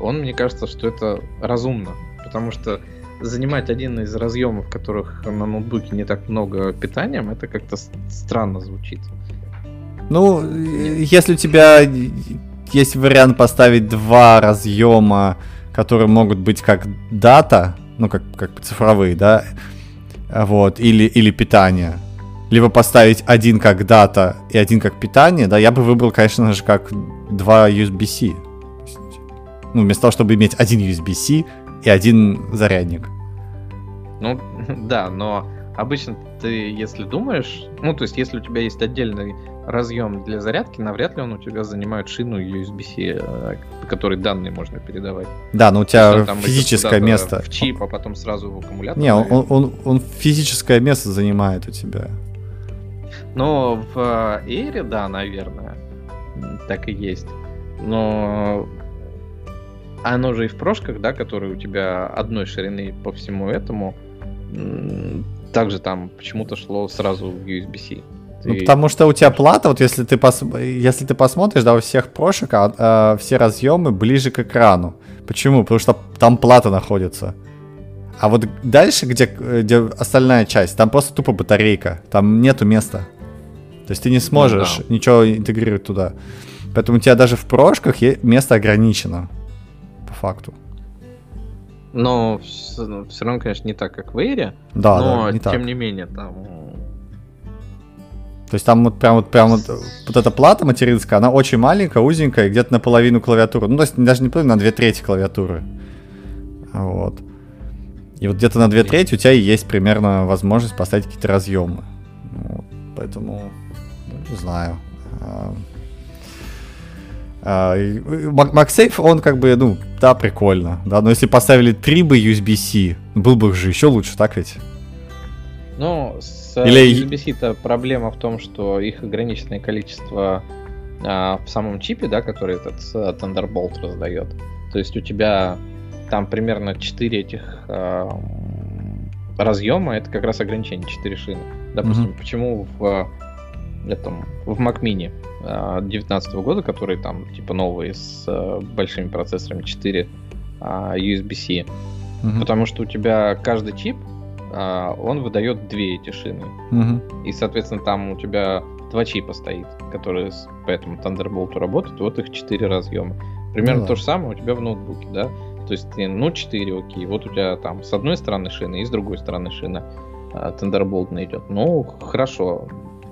он мне кажется, что это разумно. Потому что занимать один из разъемов, которых на ноутбуке не так много питанием, это как-то странно звучит. Ну, если у тебя есть вариант поставить два разъема, которые могут быть как дата, ну, как, как цифровые, да, вот, или, или питание, либо поставить один как дата и один как питание, да, я бы выбрал, конечно же, как два USB-C. Ну, вместо того, чтобы иметь один USB-C и один зарядник. Ну, да, но обычно ты, если думаешь, ну, то есть, если у тебя есть отдельный разъем для зарядки, навряд ли он у тебя занимает шину USB-C, э, который данные можно передавать. Да, но у тебя есть, физическое место. В чип, а потом сразу в аккумулятор. Не, он, он, он физическое место занимает у тебя. Но в Air, да, наверное, так и есть. Но оно же и в прошках, да, которые у тебя одной ширины по всему этому, также там почему-то шло сразу в USB-C. Ну, потому что у тебя плата, вот если ты, пос... если ты посмотришь, да, у всех прошек а, а, все разъемы ближе к экрану. Почему? Потому что там плата находится. А вот дальше, где, где остальная часть, там просто тупо батарейка. Там нету места. То есть ты не сможешь ну, да. ничего интегрировать туда. Поэтому у тебя даже в прошках место ограничено. По факту. Но все, ну, все равно, конечно, не так, как в Эйре. Да, но да, не тем так. не менее, там. То есть там вот прям вот прям вот, вот эта плата материнская, она очень маленькая, узенькая, где-то наполовину клавиатуры. Ну, то есть даже не половину, на две трети клавиатуры. Вот. И вот где-то на две трети у тебя есть примерно возможность поставить какие-то разъемы. Вот. Поэтому, ну, не знаю. А, MagSafe, он как бы, ну, да, прикольно, да, но если поставили 3 бы USB-C, был бы же еще лучше, так ведь? Ну, Или... USB-C-то проблема в том, что их ограниченное количество а, в самом чипе, да, который этот Thunderbolt раздает. То есть у тебя там примерно 4 этих а, разъема, это как раз ограничение 4 шины. Допустим, mm-hmm. почему в этом в Mac Mini 2019 а, года, который там типа новый с а, большими процессорами 4 а, USB-C, mm-hmm. потому что у тебя каждый чип он выдает две эти шины. Mm-hmm. И, соответственно, там у тебя два чипа стоит, которые по этому Thunderbolt работают, вот их четыре разъема. Примерно ну, то же самое у тебя в ноутбуке, да? То есть ты, ну, 4, окей, вот у тебя там с одной стороны шина и с другой стороны шина а, Thunderbolt найдет. Ну, хорошо.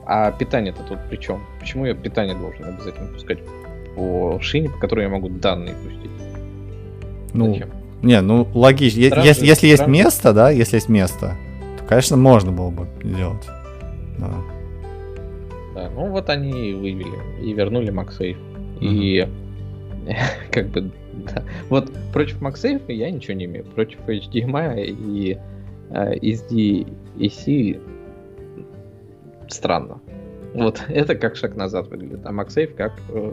А питание-то тут при чем? Почему я питание должен обязательно пускать по шине, по которой я могу данные пустить? Ну, Зачем? Не, ну, логично. Если, если есть место, да, если есть место, то, конечно, можно было бы сделать. Да. Да, ну вот они и вывели и вернули MagSafe. Mm-hmm. И как бы, да. Вот против MagSafe я ничего не имею. Против HDMI и э, SDAC странно. Вот это как шаг назад выглядит, а MagSafe как... Э,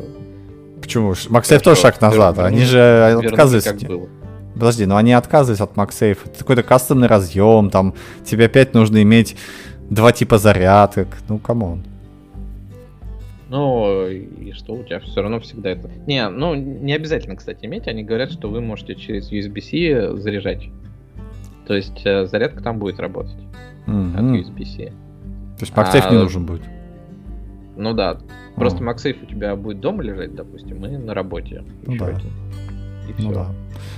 Почему? MagSafe тоже шаг назад. Верну, они же отказываются. Как было. Подожди, но они отказываются от MagSafe. Это какой-то кастомный разъем, там тебе опять нужно иметь два типа зарядок. Ну, come on. Ну, и что у тебя все равно всегда это... Не, ну, не обязательно, кстати, иметь. Они говорят, что вы можете через USB-C заряжать. То есть э, зарядка там будет работать mm-hmm. от USB-C. То есть MagSafe а, не нужен будет? Ну да. Просто oh. MagSafe у тебя будет дома лежать, допустим, и на работе. Ну да. Один. И все. Ну да.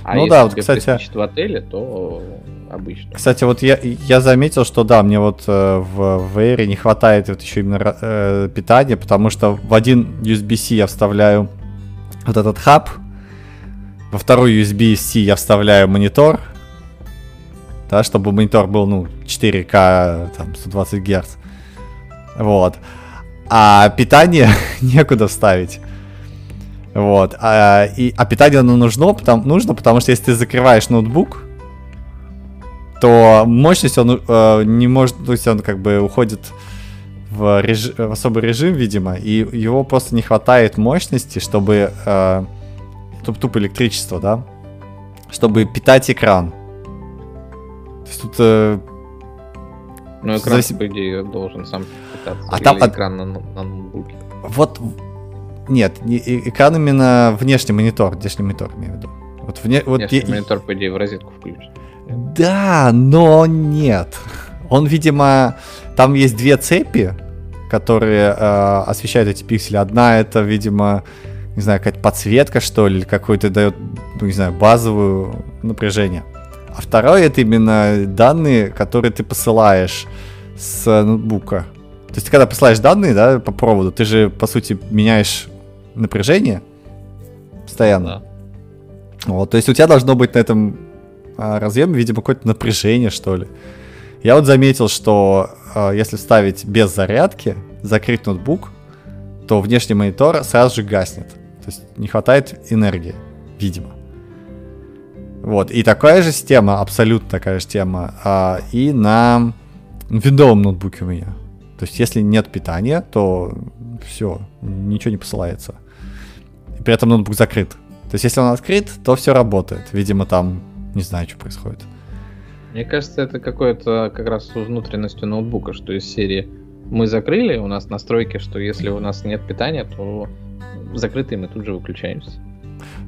А ну если да, вот, кстати... в отеле, то обычно. Кстати, вот я, я заметил, что да, мне вот э, в, в Air не хватает вот еще именно э, питания, потому что в один USB-C я вставляю вот этот хаб, во второй USB-C я вставляю монитор, да, чтобы монитор был, ну, 4К, там, 120 Гц. Вот. А питание некуда вставить. Вот. А, и, а питание оно нужно потому, нужно, потому что если ты закрываешь ноутбук, то мощность он э, не может, то есть он как бы уходит в, реж, в особый режим, видимо, и его просто не хватает мощности, чтобы, э, тупо электричество, да, чтобы питать экран. То есть тут... Э, ну, экран, завис... по идее, должен сам питаться. А там экран на, на ноутбуке. Вот нет, не, экран именно внешний монитор, внешний монитор, имею в виду. Вот вне, вот внешний я, монитор, по идее, в розетку включен. Да, но нет. Он, видимо, там есть две цепи, которые э, освещают эти пиксели. Одна это, видимо, не знаю, какая-то подсветка, что ли, какой-то дает, ну, не знаю, базовую напряжение. А второе это именно данные, которые ты посылаешь с ноутбука. То есть, когда посылаешь данные, да, по проводу, ты же, по сути, меняешь напряжение постоянно. Да. Вот, то есть у тебя должно быть на этом а, разъеме, видимо, какое-то напряжение, что ли. Я вот заметил, что а, если ставить без зарядки, закрыть ноутбук, то внешний монитор сразу же гаснет. То есть не хватает энергии, видимо. Вот, и такая же система, абсолютно такая же система, а, и на виндовом ноутбуке у меня. То есть если нет питания, то все, ничего не посылается при этом ноутбук закрыт. То есть, если он открыт, то все работает. Видимо, там не знаю, что происходит. Мне кажется, это какое-то как раз с внутренностью ноутбука, что из серии мы закрыли, у нас настройки, что если у нас нет питания, то закрытый мы тут же выключаемся.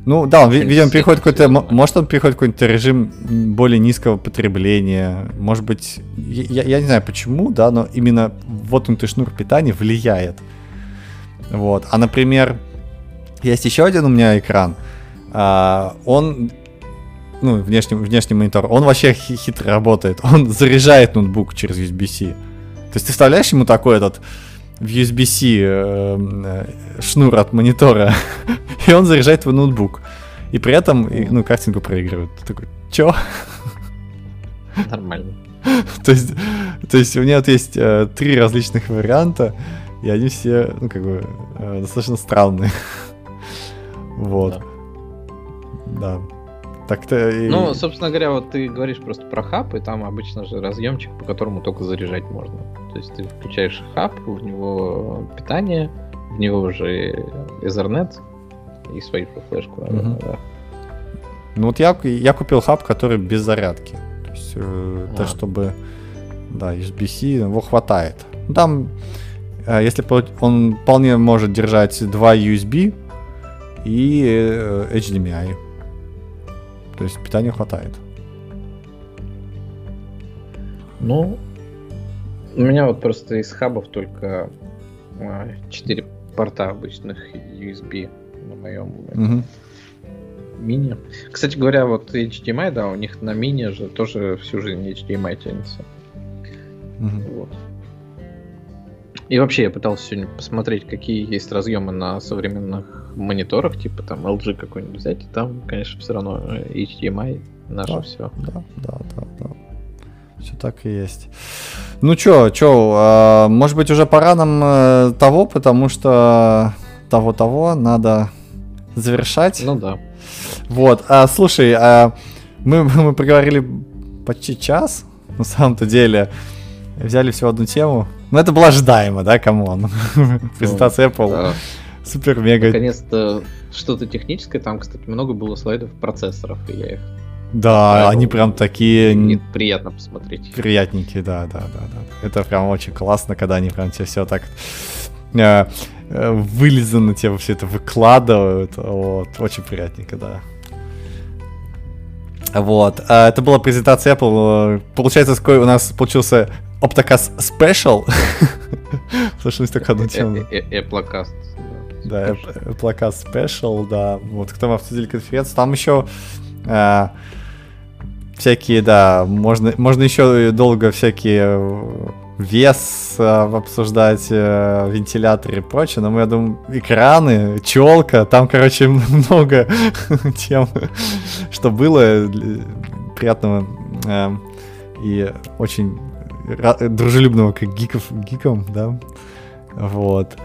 Ну да, он, видимо, переходит какой-то, может он переходит какой-то режим более низкого потребления, может быть, я, я не знаю почему, да, но именно вот он ты шнур питания влияет. Вот, а, например, есть еще один у меня экран. А, он, ну, внешний, внешний монитор, он вообще хитро работает. Он заряжает ноутбук через USB-C. То есть ты вставляешь ему такой этот в USB-C э, э, шнур от монитора, и он заряжает твой ноутбук. И при этом, ну, картинку проигрывает. Ты такой, чё? Нормально. то, есть, то есть у меня вот есть э, три различных варианта, и они все, ну, как бы, э, достаточно странные. Вот. Да. да. Так-то и... Ну, собственно говоря, вот ты говоришь просто про хаб, и там обычно же разъемчик, по которому только заряжать можно. То есть ты включаешь хаб, в него питание, в него уже Ethernet и свою флешку. Угу. Да. Ну вот я, я купил хаб, который без зарядки. То есть э, а. то, чтобы... Да, USB-C, его хватает. Там, э, если он вполне может держать два USB и э, HDMI. То есть питания хватает. Ну, у меня вот просто из хабов только 4 а, порта обычных USB на моем угу. мини. Кстати говоря, вот HDMI, да, у них на мини же тоже всю жизнь HDMI тянется. Угу. Вот. И вообще я пытался сегодня посмотреть, какие есть разъемы на современных мониторах, типа там LG какой-нибудь взять, и там, конечно, все равно HDMI наше да, все. Да, да, да, да. Все так и есть. Ну чё, чё, э, может быть уже пора нам э, того, потому что того-того надо завершать. Ну да. Вот, а, слушай, а, мы, мы проговорили почти час, на самом-то деле. Взяли всего одну тему. Ну, это было ожидаемо, да, come on. Презентация Apple. Супер-мега. Наконец-то что-то техническое. Там, кстати, много было слайдов процессоров, и я их да, они прям такие... Мне приятно посмотреть. Приятненькие, да, да, да, да. Это прям очень классно, когда они прям тебе все так э, э, вылизано тебе все это выкладывают. Вот, очень приятненько, да. Вот. А это была презентация Apple. Получается, какой у нас получился Оптокас Special. Слышалось только одну тему. Эплокаст. Да, Эплокаст Special, да. Вот, кто мы обсудили конференцию. Там еще э, всякие, да, можно, можно еще долго всякие вес э, обсуждать, э, вентиляторы и прочее, но мы, я думаю, экраны, челка, там, короче, много тем, что было приятного э, и очень дружелюбного как гиков, гиком, да, вот.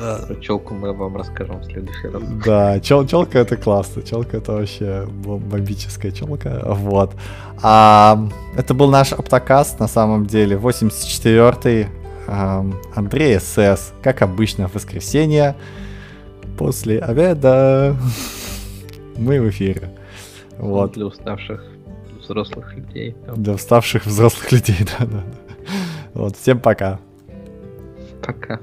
Um, про челку мы вам расскажем в следующий раз. Да, чел, челка это классно. Челка это вообще бомбическая челка. Вот. А, это был наш оптокаст на самом деле. 84-й. Андрей СС. Как обычно в воскресенье. После обеда. Мы в эфире. Вот. Для уставших взрослых людей. Для уставших взрослых людей, да, да, да. Вот, всем пока. Пока.